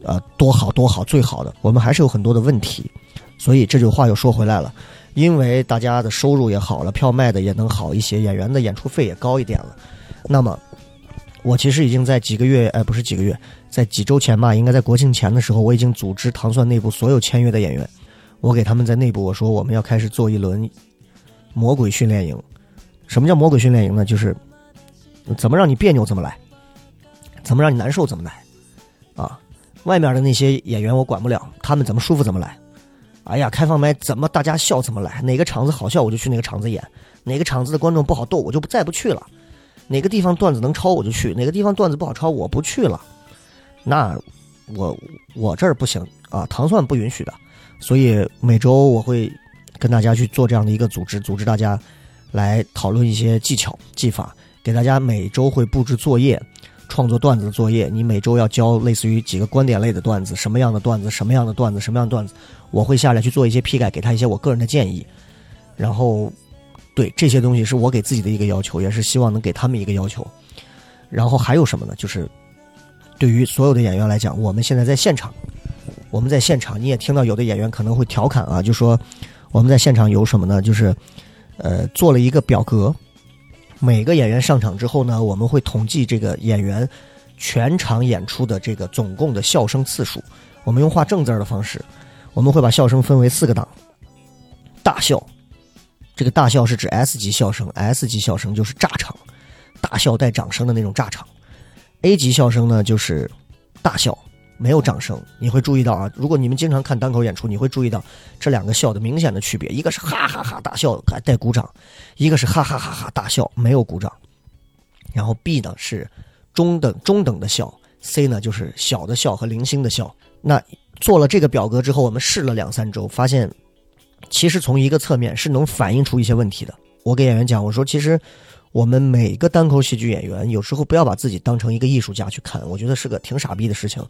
呃，多好多好最好的。我们还是有很多的问题。所以这句话又说回来了，因为大家的收入也好了，票卖的也能好一些，演员的演出费也高一点了。那么，我其实已经在几个月，哎，不是几个月，在几周前吧，应该在国庆前的时候，我已经组织糖蒜内部所有签约的演员，我给他们在内部我说，我们要开始做一轮魔鬼训练营。什么叫魔鬼训练营呢？就是怎么让你别扭怎么来，怎么让你难受怎么来。啊，外面的那些演员我管不了，他们怎么舒服怎么来。哎呀，开放麦怎么大家笑怎么来？哪个场子好笑我就去哪个场子演，哪个场子的观众不好逗我就不再不去了。哪个地方段子能抄我就去，哪个地方段子不好抄我不去了。那我我这儿不行啊，糖蒜不允许的。所以每周我会跟大家去做这样的一个组织，组织大家来讨论一些技巧技法，给大家每周会布置作业。创作段子的作业，你每周要交类似于几个观点类的段子，什么样的段子，什么样的段子，什么样的段子，我会下来去做一些批改，给他一些我个人的建议。然后，对这些东西是我给自己的一个要求，也是希望能给他们一个要求。然后还有什么呢？就是对于所有的演员来讲，我们现在在现场，我们在现场，你也听到有的演员可能会调侃啊，就说我们在现场有什么呢？就是呃，做了一个表格。每个演员上场之后呢，我们会统计这个演员全场演出的这个总共的笑声次数。我们用画正字的方式，我们会把笑声分为四个档：大笑，这个大笑是指 S 级笑声，S 级笑声就是炸场，大笑带掌声的那种炸场；A 级笑声呢就是大笑。没有掌声，你会注意到啊。如果你们经常看单口演出，你会注意到这两个笑的明显的区别：一个是哈哈哈大笑还带鼓掌，一个是哈哈哈哈大笑没有鼓掌。然后 B 呢是中等中等的笑，C 呢就是小的笑和零星的笑。那做了这个表格之后，我们试了两三周，发现其实从一个侧面是能反映出一些问题的。我给演员讲，我说其实我们每个单口喜剧演员有时候不要把自己当成一个艺术家去看，我觉得是个挺傻逼的事情。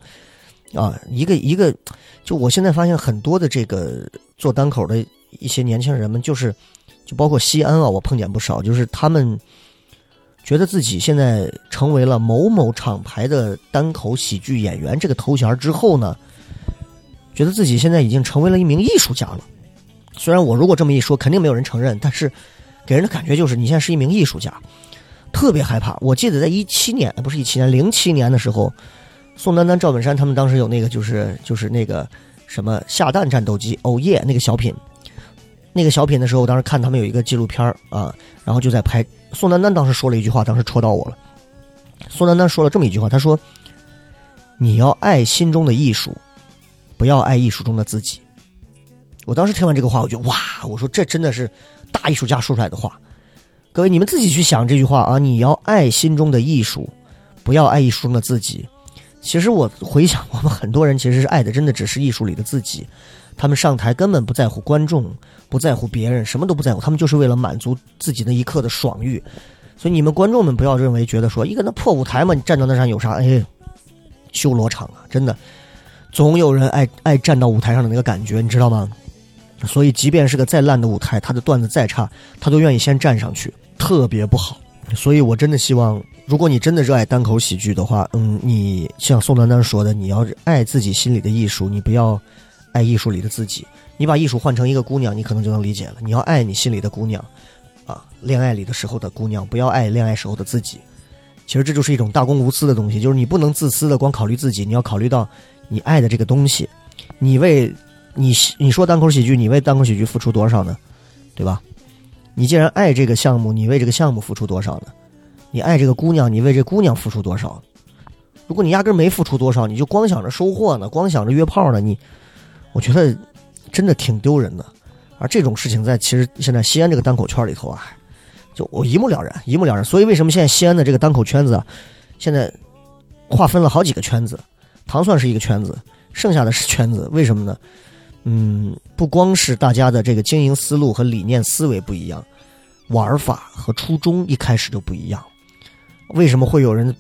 啊，一个一个，就我现在发现很多的这个做单口的一些年轻人们，就是，就包括西安啊，我碰见不少，就是他们觉得自己现在成为了某某厂牌的单口喜剧演员这个头衔之后呢，觉得自己现在已经成为了一名艺术家了。虽然我如果这么一说，肯定没有人承认，但是给人的感觉就是你现在是一名艺术家，特别害怕。我记得在一七年，不是一七年，零七年的时候。宋丹丹、赵本山他们当时有那个，就是就是那个什么下蛋战斗机，哦耶，那个小品，那个小品的时候，我当时看他们有一个纪录片啊，然后就在拍。宋丹丹当时说了一句话，当时戳到我了。宋丹丹说了这么一句话，他说：“你要爱心中的艺术，不要爱艺术中的自己。”我当时听完这个话，我就哇，我说这真的是大艺术家说出来的话。各位，你们自己去想这句话啊，你要爱心中的艺术，不要爱艺术中的自己。其实我回想，我们很多人其实是爱的，真的只是艺术里的自己。他们上台根本不在乎观众，不在乎别人，什么都不在乎，他们就是为了满足自己那一刻的爽欲。所以你们观众们不要认为觉得说一个那破舞台嘛，你站到那上有啥？哎，修罗场啊！真的，总有人爱爱站到舞台上的那个感觉，你知道吗？所以即便是个再烂的舞台，他的段子再差，他都愿意先站上去，特别不好。所以我真的希望如果你真的热爱单口喜剧的话，嗯，你像宋丹丹说的，你要爱自己心里的艺术，你不要爱艺术里的自己。你把艺术换成一个姑娘，你可能就能理解了。你要爱你心里的姑娘，啊，恋爱里的时候的姑娘，不要爱恋爱时候的自己。其实这就是一种大公无私的东西，就是你不能自私的光考虑自己，你要考虑到你爱的这个东西。你为你你说单口喜剧，你为单口喜剧付出多少呢？对吧？你既然爱这个项目，你为这个项目付出多少呢？你爱这个姑娘，你为这姑娘付出多少？如果你压根没付出多少，你就光想着收获呢，光想着约炮呢，你，我觉得真的挺丢人的。而这种事情在其实现在西安这个单口圈里头啊，就我一目了然，一目了然。所以为什么现在西安的这个单口圈子啊，现在划分了好几个圈子，糖蒜是一个圈子，剩下的是圈子。为什么呢？嗯，不光是大家的这个经营思路和理念思维不一样，玩法和初衷一开始就不一样。为什么会有人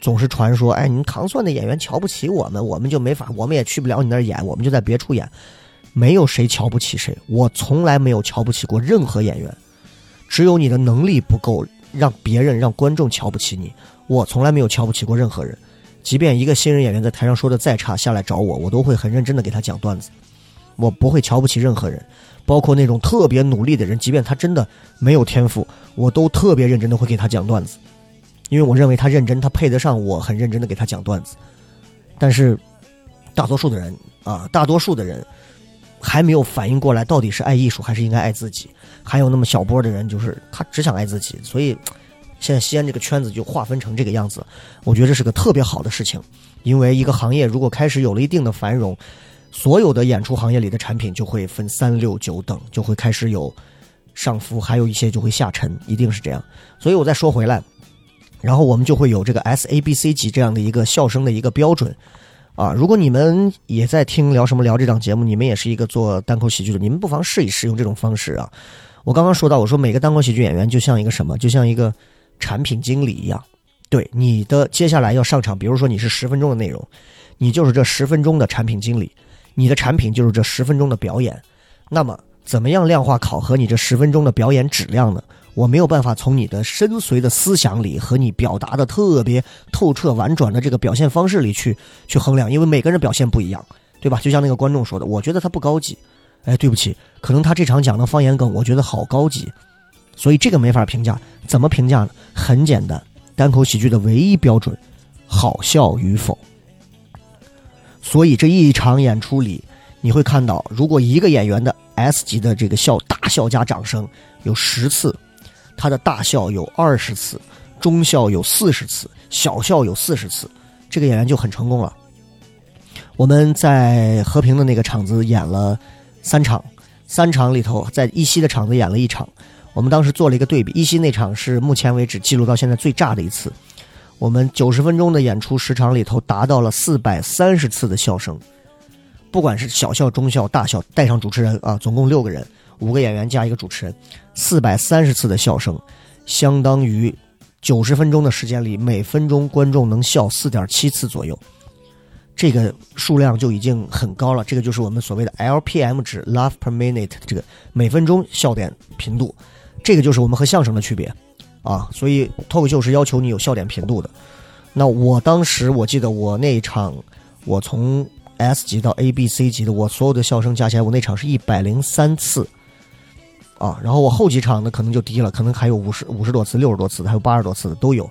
总是传说？哎，你们糖蒜的演员瞧不起我们，我们就没法，我们也去不了你那儿演，我们就在别处演。没有谁瞧不起谁，我从来没有瞧不起过任何演员。只有你的能力不够，让别人、让观众瞧不起你。我从来没有瞧不起过任何人。即便一个新人演员在台上说的再差，下来找我，我都会很认真的给他讲段子。我不会瞧不起任何人，包括那种特别努力的人，即便他真的没有天赋，我都特别认真的会给他讲段子。因为我认为他认真，他配得上我很认真的给他讲段子。但是，大多数的人啊，大多数的人还没有反应过来，到底是爱艺术还是应该爱自己。还有那么小波的人，就是他只想爱自己。所以，现在西安这个圈子就划分成这个样子。我觉得这是个特别好的事情，因为一个行业如果开始有了一定的繁荣，所有的演出行业里的产品就会分三六九等，就会开始有上浮，还有一些就会下沉，一定是这样。所以我再说回来。然后我们就会有这个 S A B C 级这样的一个笑声的一个标准，啊，如果你们也在听聊什么聊这档节目，你们也是一个做单口喜剧的，你们不妨试一试用这种方式啊。我刚刚说到，我说每个单口喜剧演员就像一个什么，就像一个产品经理一样，对你的接下来要上场，比如说你是十分钟的内容，你就是这十分钟的产品经理，你的产品就是这十分钟的表演，那么怎么样量化考核你这十分钟的表演质量呢？我没有办法从你的深邃的思想里和你表达的特别透彻婉转的这个表现方式里去去衡量，因为每个人表现不一样，对吧？就像那个观众说的，我觉得他不高级，哎，对不起，可能他这场讲的方言梗，我觉得好高级，所以这个没法评价。怎么评价呢？很简单，单口喜剧的唯一标准，好笑与否。所以这一场演出里，你会看到，如果一个演员的 S 级的这个笑大笑加掌声有十次。他的大笑有二十次，中笑有四十次，小笑有四十次，这个演员就很成功了。我们在和平的那个场子演了三场，三场里头，在一西的场子演了一场。我们当时做了一个对比，一西那场是目前为止记录到现在最炸的一次。我们九十分钟的演出时长里头，达到了四百三十次的笑声，不管是小笑、中笑、大笑，带上主持人啊，总共六个人。五个演员加一个主持人，四百三十次的笑声，相当于九十分钟的时间里，每分钟观众能笑四点七次左右，这个数量就已经很高了。这个就是我们所谓的 LPM 值 （Laugh per Minute），这个每分钟笑点频度，这个就是我们和相声的区别啊。所以脱口秀是要求你有笑点频度的。那我当时我记得我那一场，我从 S 级到 A、B、C 级的，我所有的笑声加起来，我那场是一百零三次。啊，然后我后几场呢，可能就低了，可能还有五十五十多次、六十多次，还有八十多次的都有。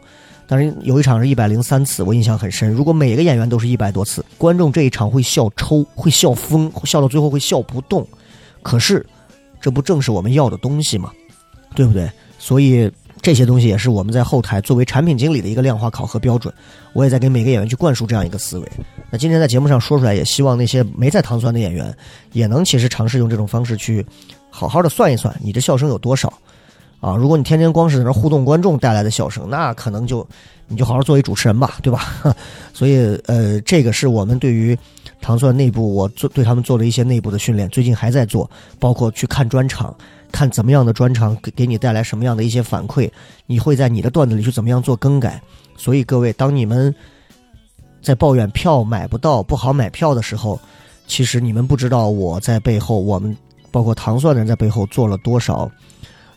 但是有一场是一百零三次，我印象很深。如果每个演员都是一百多次，观众这一场会笑抽，会笑疯，笑到最后会笑不动。可是，这不正是我们要的东西吗？对不对？所以这些东西也是我们在后台作为产品经理的一个量化考核标准。我也在给每个演员去灌输这样一个思维。那今天在节目上说出来，也希望那些没在糖酸的演员，也能其实尝试用这种方式去。好好的算一算，你这笑声有多少啊？如果你天天光是在那互动观众带来的笑声，那可能就你就好好作为主持人吧，对吧？所以呃，这个是我们对于糖蒜内部，我做对他们做了一些内部的训练，最近还在做，包括去看专场，看怎么样的专场给给你带来什么样的一些反馈，你会在你的段子里去怎么样做更改。所以各位，当你们在抱怨票买不到、不好买票的时候，其实你们不知道我在背后我们。包括糖蒜的人在背后做了多少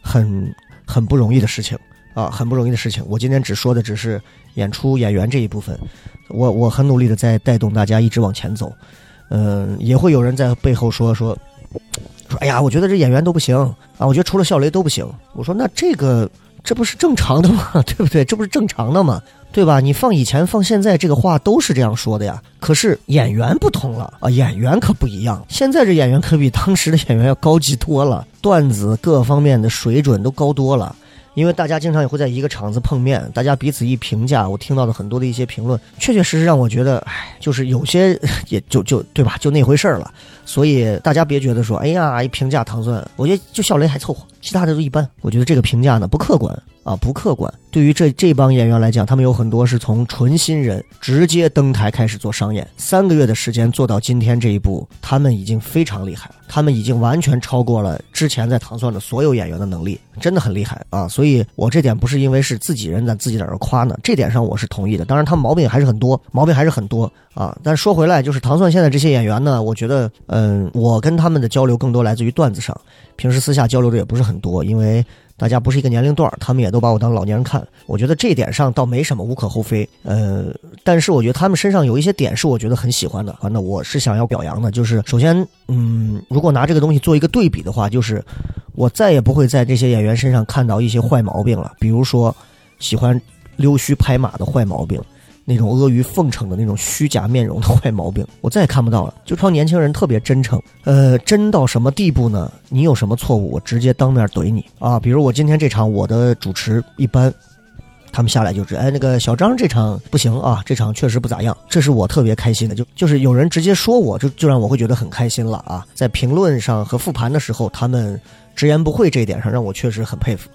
很很不容易的事情，啊，很不容易的事情。我今天只说的只是演出演员这一部分，我我很努力的在带动大家一直往前走。嗯，也会有人在背后说说说，哎呀，我觉得这演员都不行啊，我觉得除了笑雷都不行。我说那这个这不是正常的吗？对不对？这不是正常的吗？对吧？你放以前放现在，这个话都是这样说的呀。可是演员不同了啊，演员可不一样。现在这演员可比当时的演员要高级多了，段子各方面的水准都高多了。因为大家经常也会在一个场子碰面，大家彼此一评价，我听到的很多的一些评论，确确实实让我觉得，唉，就是有些 也就就对吧，就那回事儿了。所以大家别觉得说，哎呀，一评价唐钻，我觉得就笑雷还凑合，其他的都一般。我觉得这个评价呢不客观啊，不客观。对于这这帮演员来讲，他们有很多是从纯新人直接登台开始做商演，三个月的时间做到今天这一步，他们已经非常厉害了，他们已经完全超过了之前在唐钻的所有演员的能力，真的很厉害啊！所以我这点不是因为是自己人在自己在这夸呢，这点上我是同意的。当然，他们毛病还是很多，毛病还是很多啊。但说回来，就是唐钻现在这些演员呢，我觉得，嗯，我跟他们的交流更多来自于段子上，平时私下交流的也不是很很多，因为。大家不是一个年龄段他们也都把我当老年人看。我觉得这点上倒没什么，无可厚非。呃，但是我觉得他们身上有一些点是我觉得很喜欢的，反正我是想要表扬的。就是首先，嗯，如果拿这个东西做一个对比的话，就是我再也不会在这些演员身上看到一些坏毛病了，比如说喜欢溜须拍马的坏毛病。那种阿谀奉承的那种虚假面容的坏毛病，我再也看不到了。就靠年轻人特别真诚，呃，真到什么地步呢？你有什么错误，我直接当面怼你啊！比如我今天这场，我的主持一般，他们下来就是，哎，那个小张这场不行啊，这场确实不咋样。这是我特别开心的，就就是有人直接说我，就就让我会觉得很开心了啊！在评论上和复盘的时候，他们直言不讳这一点上，让我确实很佩服。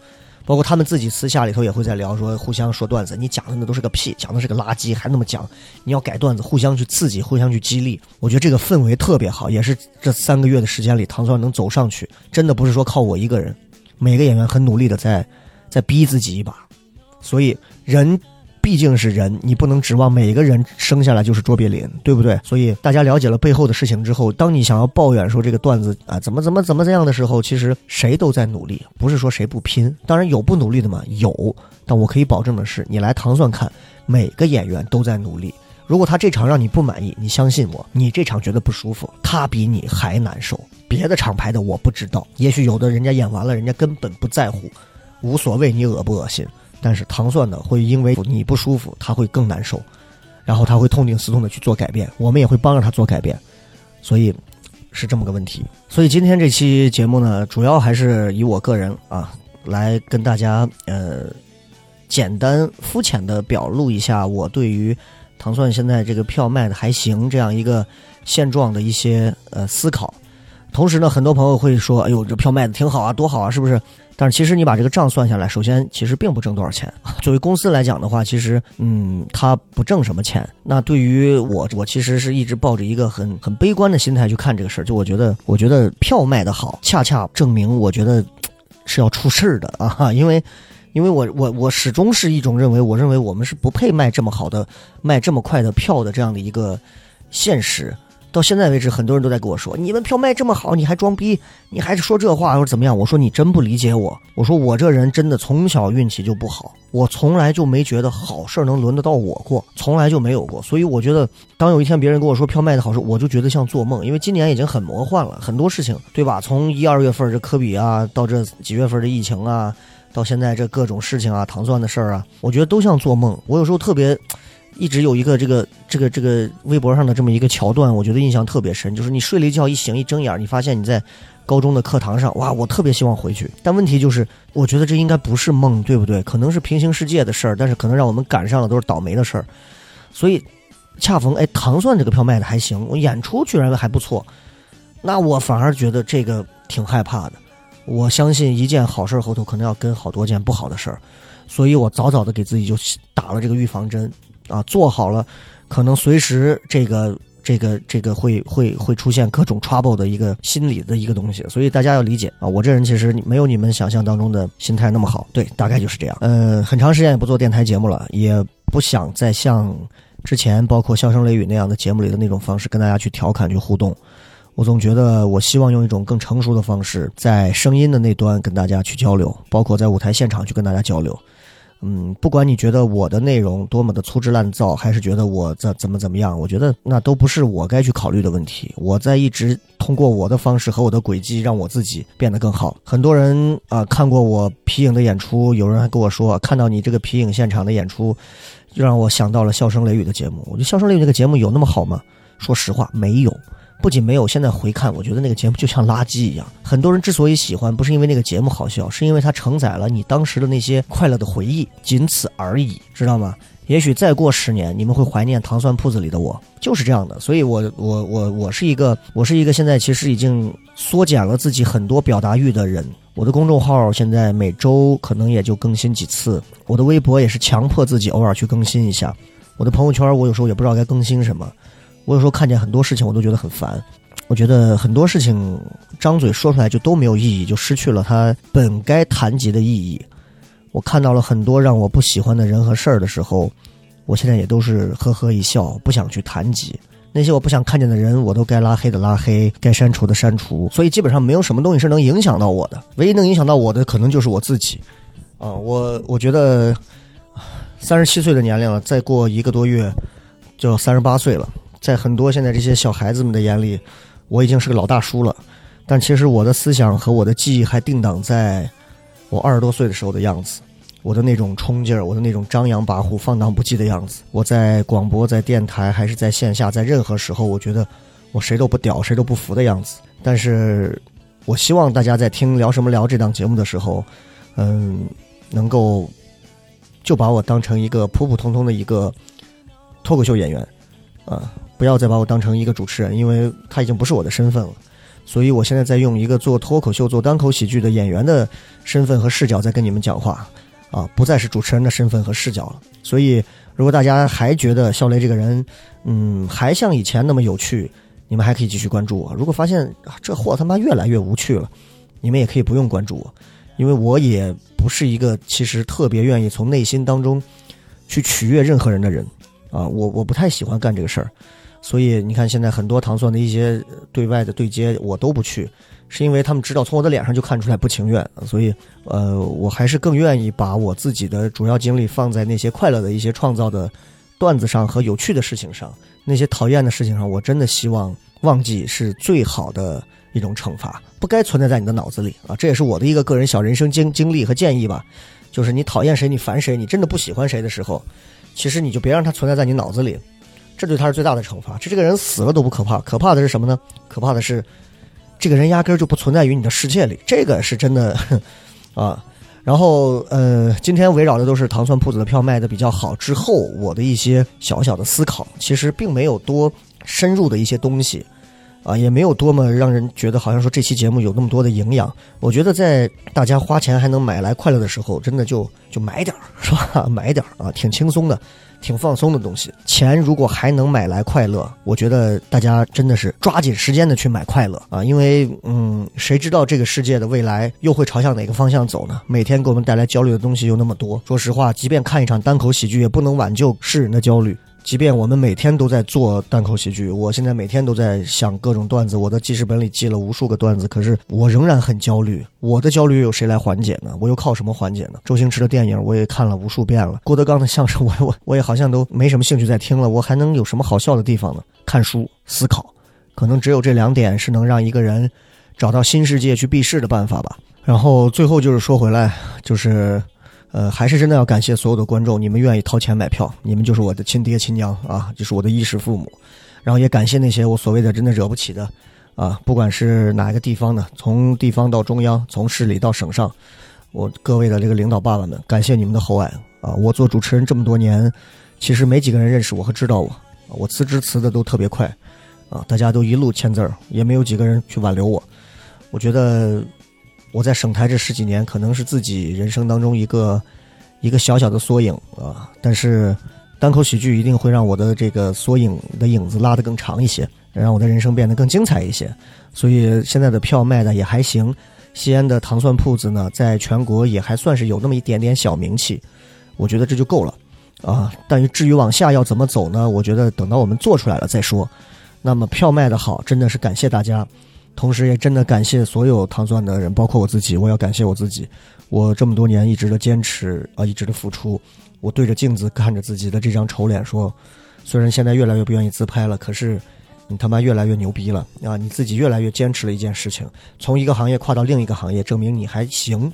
包括他们自己私下里头也会在聊，说互相说段子，你讲的那都是个屁，讲的是个垃圾，还那么讲，你要改段子，互相去刺激，互相去激励，我觉得这个氛围特别好，也是这三个月的时间里，唐钻能走上去，真的不是说靠我一个人，每个演员很努力的在，在逼自己一把，所以人。毕竟是人，你不能指望每个人生下来就是卓别林，对不对？所以大家了解了背后的事情之后，当你想要抱怨说这个段子啊怎么怎么怎么这样的时候，其实谁都在努力，不是说谁不拼。当然有不努力的嘛，有。但我可以保证的是，你来糖蒜看，每个演员都在努力。如果他这场让你不满意，你相信我，你这场觉得不舒服，他比你还难受。别的厂牌的我不知道，也许有的人家演完了，人家根本不在乎，无所谓你恶不恶心。但是糖蒜呢，会因为你不舒服，他会更难受，然后他会痛定思痛的去做改变，我们也会帮着他做改变，所以是这么个问题。所以今天这期节目呢，主要还是以我个人啊，来跟大家呃，简单肤浅的表露一下我对于糖蒜现在这个票卖的还行这样一个现状的一些呃思考。同时呢，很多朋友会说：“哎呦，这票卖的挺好啊，多好啊，是不是？”但是其实你把这个账算下来，首先其实并不挣多少钱。作为公司来讲的话，其实嗯，它不挣什么钱。那对于我，我其实是一直抱着一个很很悲观的心态去看这个事儿。就我觉得，我觉得票卖的好，恰恰证明我觉得是要出事儿的啊！因为，因为我我我始终是一种认为，我认为我们是不配卖这么好的、卖这么快的票的这样的一个现实。到现在为止，很多人都在跟我说：“你们票卖这么好，你还装逼，你还是说这话，或者怎么样？”我说：“你真不理解我。”我说：“我这人真的从小运气就不好，我从来就没觉得好事能轮得到我过，从来就没有过。所以我觉得，当有一天别人跟我说票卖的好时，我就觉得像做梦。因为今年已经很魔幻了，很多事情，对吧？从一二月份这科比啊，到这几月份的疫情啊，到现在这各种事情啊，糖蒜的事儿啊，我觉得都像做梦。我有时候特别。一直有一个这个这个这个微博上的这么一个桥段，我觉得印象特别深。就是你睡了一觉，一醒一睁眼，你发现你在高中的课堂上，哇，我特别希望回去。但问题就是，我觉得这应该不是梦，对不对？可能是平行世界的事儿，但是可能让我们赶上了都是倒霉的事儿。所以，恰逢哎，糖蒜这个票卖的还行，我演出居然还不错，那我反而觉得这个挺害怕的。我相信一件好事后头可能要跟好多件不好的事儿，所以我早早的给自己就打了这个预防针。啊，做好了，可能随时这个这个这个会会会出现各种 trouble 的一个心理的一个东西，所以大家要理解啊。我这人其实没有你们想象当中的心态那么好，对，大概就是这样。嗯，很长时间也不做电台节目了，也不想再像之前包括笑声雷雨那样的节目里的那种方式跟大家去调侃去互动。我总觉得我希望用一种更成熟的方式，在声音的那端跟大家去交流，包括在舞台现场去跟大家交流。嗯，不管你觉得我的内容多么的粗制滥造，还是觉得我怎怎么怎么样，我觉得那都不是我该去考虑的问题。我在一直通过我的方式和我的轨迹，让我自己变得更好。很多人啊、看过我皮影的演出，有人还跟我说，看到你这个皮影现场的演出，就让我想到了《笑声雷雨》的节目。我觉得《笑声雷雨》这个节目有那么好吗？说实话，没有。不仅没有，现在回看，我觉得那个节目就像垃圾一样。很多人之所以喜欢，不是因为那个节目好笑，是因为它承载了你当时的那些快乐的回忆，仅此而已，知道吗？也许再过十年，你们会怀念糖蒜铺子里的我，就是这样的。所以我，我，我，我是一个，我是一个现在其实已经缩减了自己很多表达欲的人。我的公众号现在每周可能也就更新几次，我的微博也是强迫自己偶尔去更新一下。我的朋友圈，我有时候也不知道该更新什么。我有时候看见很多事情，我都觉得很烦。我觉得很多事情张嘴说出来就都没有意义，就失去了它本该谈及的意义。我看到了很多让我不喜欢的人和事儿的时候，我现在也都是呵呵一笑，不想去谈及。那些我不想看见的人，我都该拉黑的拉黑，该删除的删除。所以基本上没有什么东西是能影响到我的，唯一能影响到我的可能就是我自己。啊，我我觉得三十七岁的年龄了，再过一个多月就要三十八岁了。在很多现在这些小孩子们的眼里，我已经是个老大叔了。但其实我的思想和我的记忆还定档在我二十多岁的时候的样子，我的那种冲劲儿，我的那种张扬跋扈、放荡不羁的样子。我在广播、在电台还是在线下，在任何时候，我觉得我谁都不屌、谁都不服的样子。但是我希望大家在听聊什么聊这档节目的时候，嗯，能够就把我当成一个普普通通的一个脱口秀演员，啊。不要再把我当成一个主持人，因为他已经不是我的身份了。所以我现在在用一个做脱口秀、做单口喜剧的演员的身份和视角在跟你们讲话，啊，不再是主持人的身份和视角了。所以，如果大家还觉得笑雷这个人，嗯，还像以前那么有趣，你们还可以继续关注我。如果发现这货他妈越来越无趣了，你们也可以不用关注我，因为我也不是一个其实特别愿意从内心当中去取悦任何人的人啊，我我不太喜欢干这个事儿。所以你看，现在很多糖蒜的一些对外的对接，我都不去，是因为他们知道从我的脸上就看出来不情愿。所以，呃，我还是更愿意把我自己的主要精力放在那些快乐的一些创造的段子上和有趣的事情上。那些讨厌的事情上，我真的希望忘记是最好的一种惩罚，不该存在在你的脑子里啊！这也是我的一个个人小人生经经历和建议吧。就是你讨厌谁，你烦谁，你真的不喜欢谁的时候，其实你就别让它存在在你脑子里。这对他是最大的惩罚。这这个人死了都不可怕，可怕的是什么呢？可怕的是，这个人压根儿就不存在于你的世界里。这个是真的 啊。然后呃，今天围绕的都是糖蒜铺子的票卖的比较好之后，我的一些小小的思考，其实并没有多深入的一些东西啊，也没有多么让人觉得好像说这期节目有那么多的营养。我觉得在大家花钱还能买来快乐的时候，真的就就买点儿 是吧？买点儿啊，挺轻松的。挺放松的东西，钱如果还能买来快乐，我觉得大家真的是抓紧时间的去买快乐啊！因为，嗯，谁知道这个世界的未来又会朝向哪个方向走呢？每天给我们带来焦虑的东西又那么多，说实话，即便看一场单口喜剧，也不能挽救世人的焦虑。即便我们每天都在做单口喜剧，我现在每天都在想各种段子，我的记事本里记了无数个段子，可是我仍然很焦虑。我的焦虑有谁来缓解呢？我又靠什么缓解呢？周星驰的电影我也看了无数遍了，郭德纲的相声我我我也好像都没什么兴趣再听了。我还能有什么好笑的地方呢？看书、思考，可能只有这两点是能让一个人找到新世界去避世的办法吧。然后最后就是说回来，就是。呃，还是真的要感谢所有的观众，你们愿意掏钱买票，你们就是我的亲爹亲娘啊，就是我的衣食父母。然后也感谢那些我所谓的真的惹不起的，啊，不管是哪一个地方的，从地方到中央，从市里到省上，我各位的这个领导爸爸们，感谢你们的厚爱啊！我做主持人这么多年，其实没几个人认识我和知道我，我辞职辞的都特别快，啊，大家都一路签字儿，也没有几个人去挽留我。我觉得。我在省台这十几年，可能是自己人生当中一个一个小小的缩影啊。但是单口喜剧一定会让我的这个缩影的影子拉得更长一些，让我的人生变得更精彩一些。所以现在的票卖的也还行。西安的糖蒜铺子呢，在全国也还算是有那么一点点小名气，我觉得这就够了啊。但是至于往下要怎么走呢？我觉得等到我们做出来了再说。那么票卖的好，真的是感谢大家。同时也真的感谢所有糖钻的人，包括我自己，我要感谢我自己，我这么多年一直的坚持啊，一直的付出。我对着镜子看着自己的这张丑脸说，虽然现在越来越不愿意自拍了，可是你他妈越来越牛逼了啊！你自己越来越坚持了一件事情，从一个行业跨到另一个行业，证明你还行。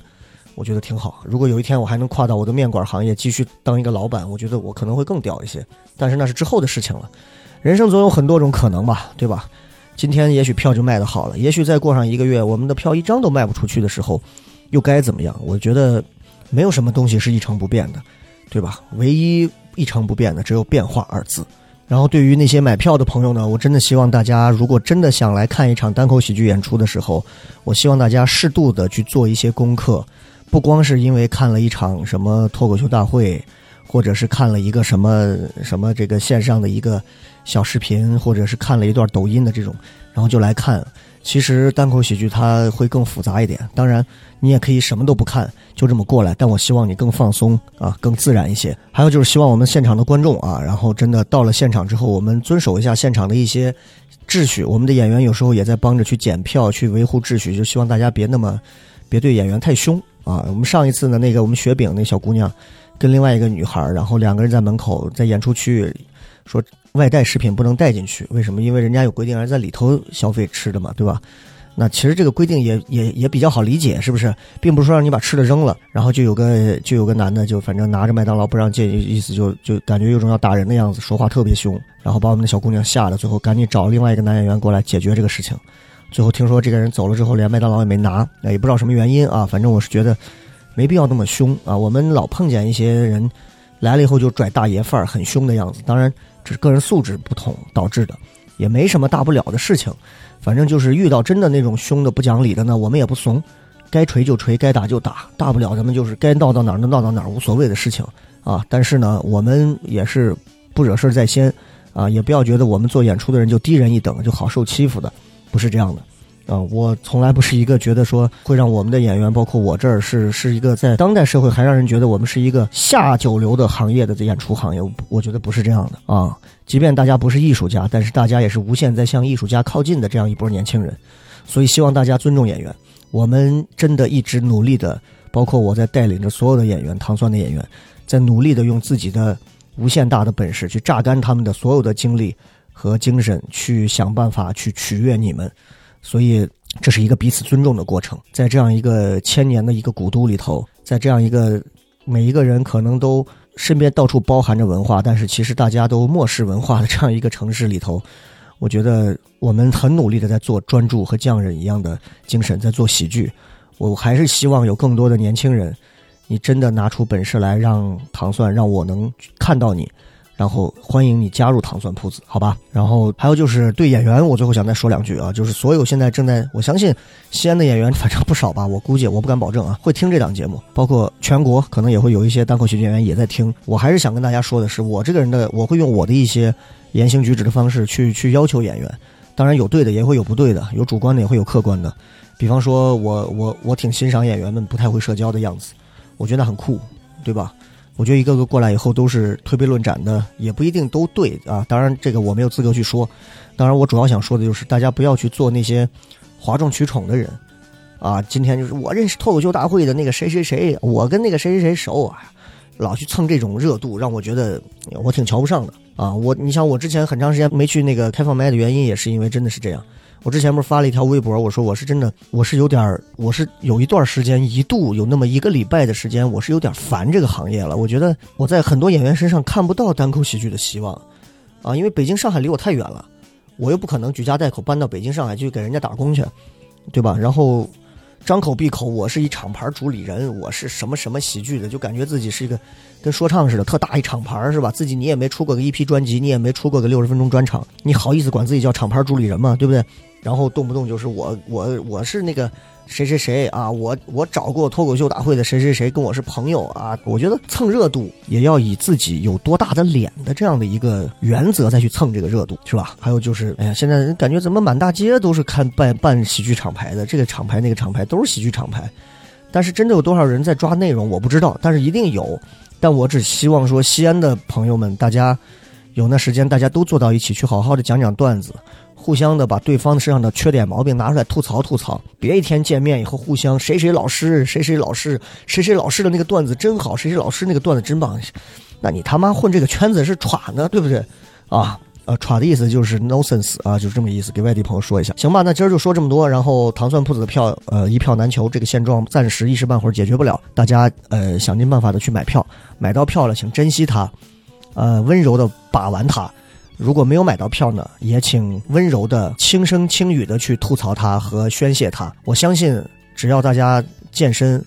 我觉得挺好。如果有一天我还能跨到我的面馆行业，继续当一个老板，我觉得我可能会更屌一些。但是那是之后的事情了。人生总有很多种可能吧，对吧？今天也许票就卖的好了，也许再过上一个月，我们的票一张都卖不出去的时候，又该怎么样？我觉得没有什么东西是一成不变的，对吧？唯一一成不变的只有变化二字。然后对于那些买票的朋友呢，我真的希望大家，如果真的想来看一场单口喜剧演出的时候，我希望大家适度的去做一些功课。不光是因为看了一场什么脱口秀大会，或者是看了一个什么什么这个线上的一个小视频，或者是看了一段抖音的这种，然后就来看。其实单口喜剧它会更复杂一点。当然，你也可以什么都不看，就这么过来。但我希望你更放松啊，更自然一些。还有就是希望我们现场的观众啊，然后真的到了现场之后，我们遵守一下现场的一些秩序。我们的演员有时候也在帮着去检票，去维护秩序，就希望大家别那么别对演员太凶。啊，我们上一次呢，那个我们雪饼那小姑娘，跟另外一个女孩，然后两个人在门口在演出区域说外带食品不能带进去，为什么？因为人家有规定，而在里头消费吃的嘛，对吧？那其实这个规定也也也比较好理解，是不是？并不是说让你把吃的扔了，然后就有个 就有个男的就反正拿着麦当劳不让进，意思就就感觉有种要打人的样子，说话特别凶，然后把我们的小姑娘吓得，最后赶紧找另外一个男演员过来解决这个事情。最后听说这个人走了之后，连麦当劳也没拿，也不知道什么原因啊。反正我是觉得没必要那么凶啊。我们老碰见一些人来了以后就拽大爷范儿，很凶的样子。当然这是个人素质不同导致的，也没什么大不了的事情。反正就是遇到真的那种凶的不讲理的呢，我们也不怂，该锤就锤，该打就打，大不了咱们就是该闹到哪儿就闹到哪儿，无所谓的事情啊。但是呢，我们也是不惹事在先啊，也不要觉得我们做演出的人就低人一等，就好受欺负的。不是这样的，啊，我从来不是一个觉得说会让我们的演员，包括我这儿是是一个在当代社会还让人觉得我们是一个下九流的行业的演出行业，我觉得不是这样的啊。即便大家不是艺术家，但是大家也是无限在向艺术家靠近的这样一波年轻人，所以希望大家尊重演员。我们真的一直努力的，包括我在带领着所有的演员，糖酸的演员，在努力的用自己的无限大的本事去榨干他们的所有的精力。和精神去想办法去取悦你们，所以这是一个彼此尊重的过程。在这样一个千年的一个古都里头，在这样一个每一个人可能都身边到处包含着文化，但是其实大家都漠视文化的这样一个城市里头，我觉得我们很努力的在做专注和匠人一样的精神，在做喜剧。我还是希望有更多的年轻人，你真的拿出本事来，让糖蒜让我能看到你。然后欢迎你加入糖蒜铺子，好吧？然后还有就是对演员，我最后想再说两句啊，就是所有现在正在，我相信西安的演员反正不少吧，我估计我不敢保证啊，会听这档节目，包括全国可能也会有一些单口喜剧演员也在听。我还是想跟大家说的是，我这个人的我会用我的一些言行举止的方式去去要求演员，当然有对的也会有不对的，有主观的也会有客观的。比方说我我我挺欣赏演员们不太会社交的样子，我觉得很酷，对吧？我觉得一个个过来以后都是推杯论盏的，也不一定都对啊。当然，这个我没有资格去说。当然，我主要想说的就是，大家不要去做那些哗众取宠的人啊。今天就是我认识脱口秀大会的那个谁谁谁，我跟那个谁谁谁熟啊，老去蹭这种热度，让我觉得我挺瞧不上的啊。我，你想，我之前很长时间没去那个开放麦的原因，也是因为真的是这样。我之前不是发了一条微博，我说我是真的，我是有点儿我是有一段时间，一度有那么一个礼拜的时间，我是有点烦这个行业了。我觉得我在很多演员身上看不到单口喜剧的希望，啊，因为北京、上海离我太远了，我又不可能举家带口搬到北京、上海去给人家打工去，对吧？然后张口闭口我是一厂牌主理人，我是什么什么喜剧的，就感觉自己是一个跟说唱似的，特大一厂牌是吧？自己你也没出过个一批专辑，你也没出过个六十分钟专场，你好意思管自己叫厂牌主理人吗？对不对？然后动不动就是我我我是那个谁谁谁啊，我我找过脱口秀大会的谁谁谁跟我是朋友啊，我觉得蹭热度也要以自己有多大的脸的这样的一个原则再去蹭这个热度是吧？还有就是，哎呀，现在感觉怎么满大街都是看办办喜剧厂牌的，这个厂牌那个厂牌都是喜剧厂牌，但是真的有多少人在抓内容我不知道，但是一定有，但我只希望说西安的朋友们，大家有那时间大家都坐到一起去好好的讲讲段子。互相的把对方身上的缺点毛病拿出来吐槽吐槽，别一天见面以后互相谁谁老师谁谁老师谁谁老师的那个段子真好，谁谁老师那个段子真棒，那你他妈混这个圈子是耍呢，对不对？啊，呃，耍的意思就是 nonsense 啊，就是这么意思，给外地朋友说一下，行吧？那今儿就说这么多，然后糖蒜铺子的票，呃，一票难求，这个现状暂时一时半会儿解决不了，大家呃想尽办法的去买票，买到票了请珍惜它，呃，温柔的把玩它。如果没有买到票呢，也请温柔的、轻声轻语的去吐槽它和宣泄它。我相信，只要大家健身，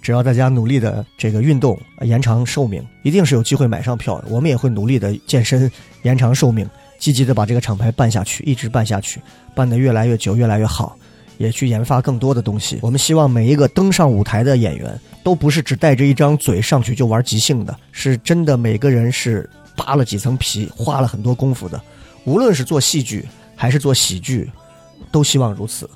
只要大家努力的这个运动，延长寿命，一定是有机会买上票。我们也会努力的健身，延长寿命，积极的把这个厂牌办下去，一直办下去，办得越来越久，越来越好，也去研发更多的东西。我们希望每一个登上舞台的演员，都不是只带着一张嘴上去就玩即兴的，是真的每个人是。扒了几层皮，花了很多功夫的，无论是做戏剧还是做喜剧，都希望如此。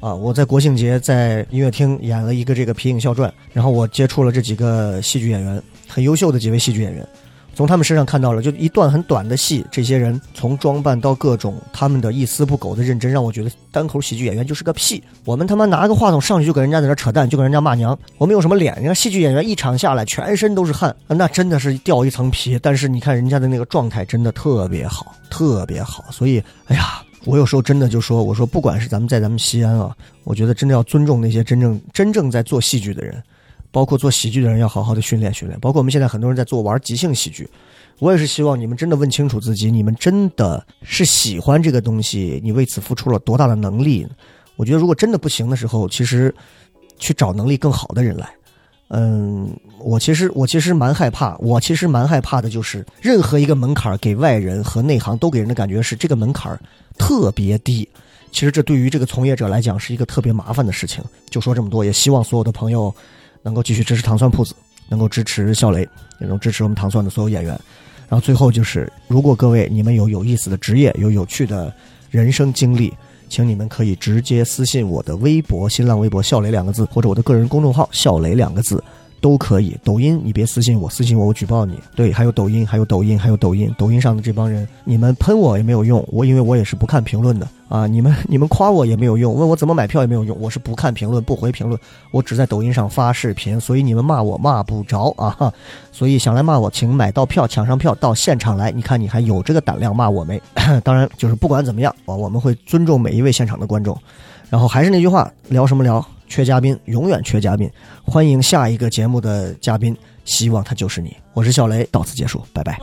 啊，我在国庆节在音乐厅演了一个这个皮影笑传，然后我接触了这几个戏剧演员，很优秀的几位戏剧演员。从他们身上看到了，就一段很短的戏，这些人从装扮到各种，他们的一丝不苟的认真，让我觉得单口喜剧演员就是个屁。我们他妈拿个话筒上去就跟人家在那扯淡，就跟人家骂娘，我们有什么脸？你看戏剧演员一场下来全身都是汗，那真的是掉一层皮。但是你看人家的那个状态真的特别好，特别好。所以，哎呀，我有时候真的就说，我说不管是咱们在咱们西安啊，我觉得真的要尊重那些真正真正在做戏剧的人。包括做喜剧的人要好好的训练训练，包括我们现在很多人在做玩即兴喜剧，我也是希望你们真的问清楚自己，你们真的是喜欢这个东西，你为此付出了多大的能力？我觉得如果真的不行的时候，其实去找能力更好的人来。嗯，我其实我其实蛮害怕，我其实蛮害怕的就是任何一个门槛给外人和内行都给人的感觉是这个门槛特别低，其实这对于这个从业者来讲是一个特别麻烦的事情。就说这么多，也希望所有的朋友。能够继续支持糖蒜铺子，能够支持笑雷，也能支持我们糖蒜的所有演员。然后最后就是，如果各位你们有有意思的职业，有有趣的人生经历，请你们可以直接私信我的微博、新浪微博“笑雷”两个字，或者我的个人公众号“笑雷”两个字。都可以，抖音你别私信我，私信我我举报你。对，还有抖音，还有抖音，还有抖音，抖音上的这帮人，你们喷我也没有用，我因为我也是不看评论的啊。你们 你们夸我也没有用，问我怎么买票也没有用，我是不看评论，不回评论，我只在抖音上发视频，所以你们骂我骂不着啊。所以想来骂我，请买到票，抢上票到现场来，你看你还有这个胆量骂我没？当然，就是不管怎么样啊，我们会尊重每一位现场的观众。然后还是那句话，聊什么聊？缺嘉宾，永远缺嘉宾。欢迎下一个节目的嘉宾，希望他就是你。我是小雷，到此结束，拜拜。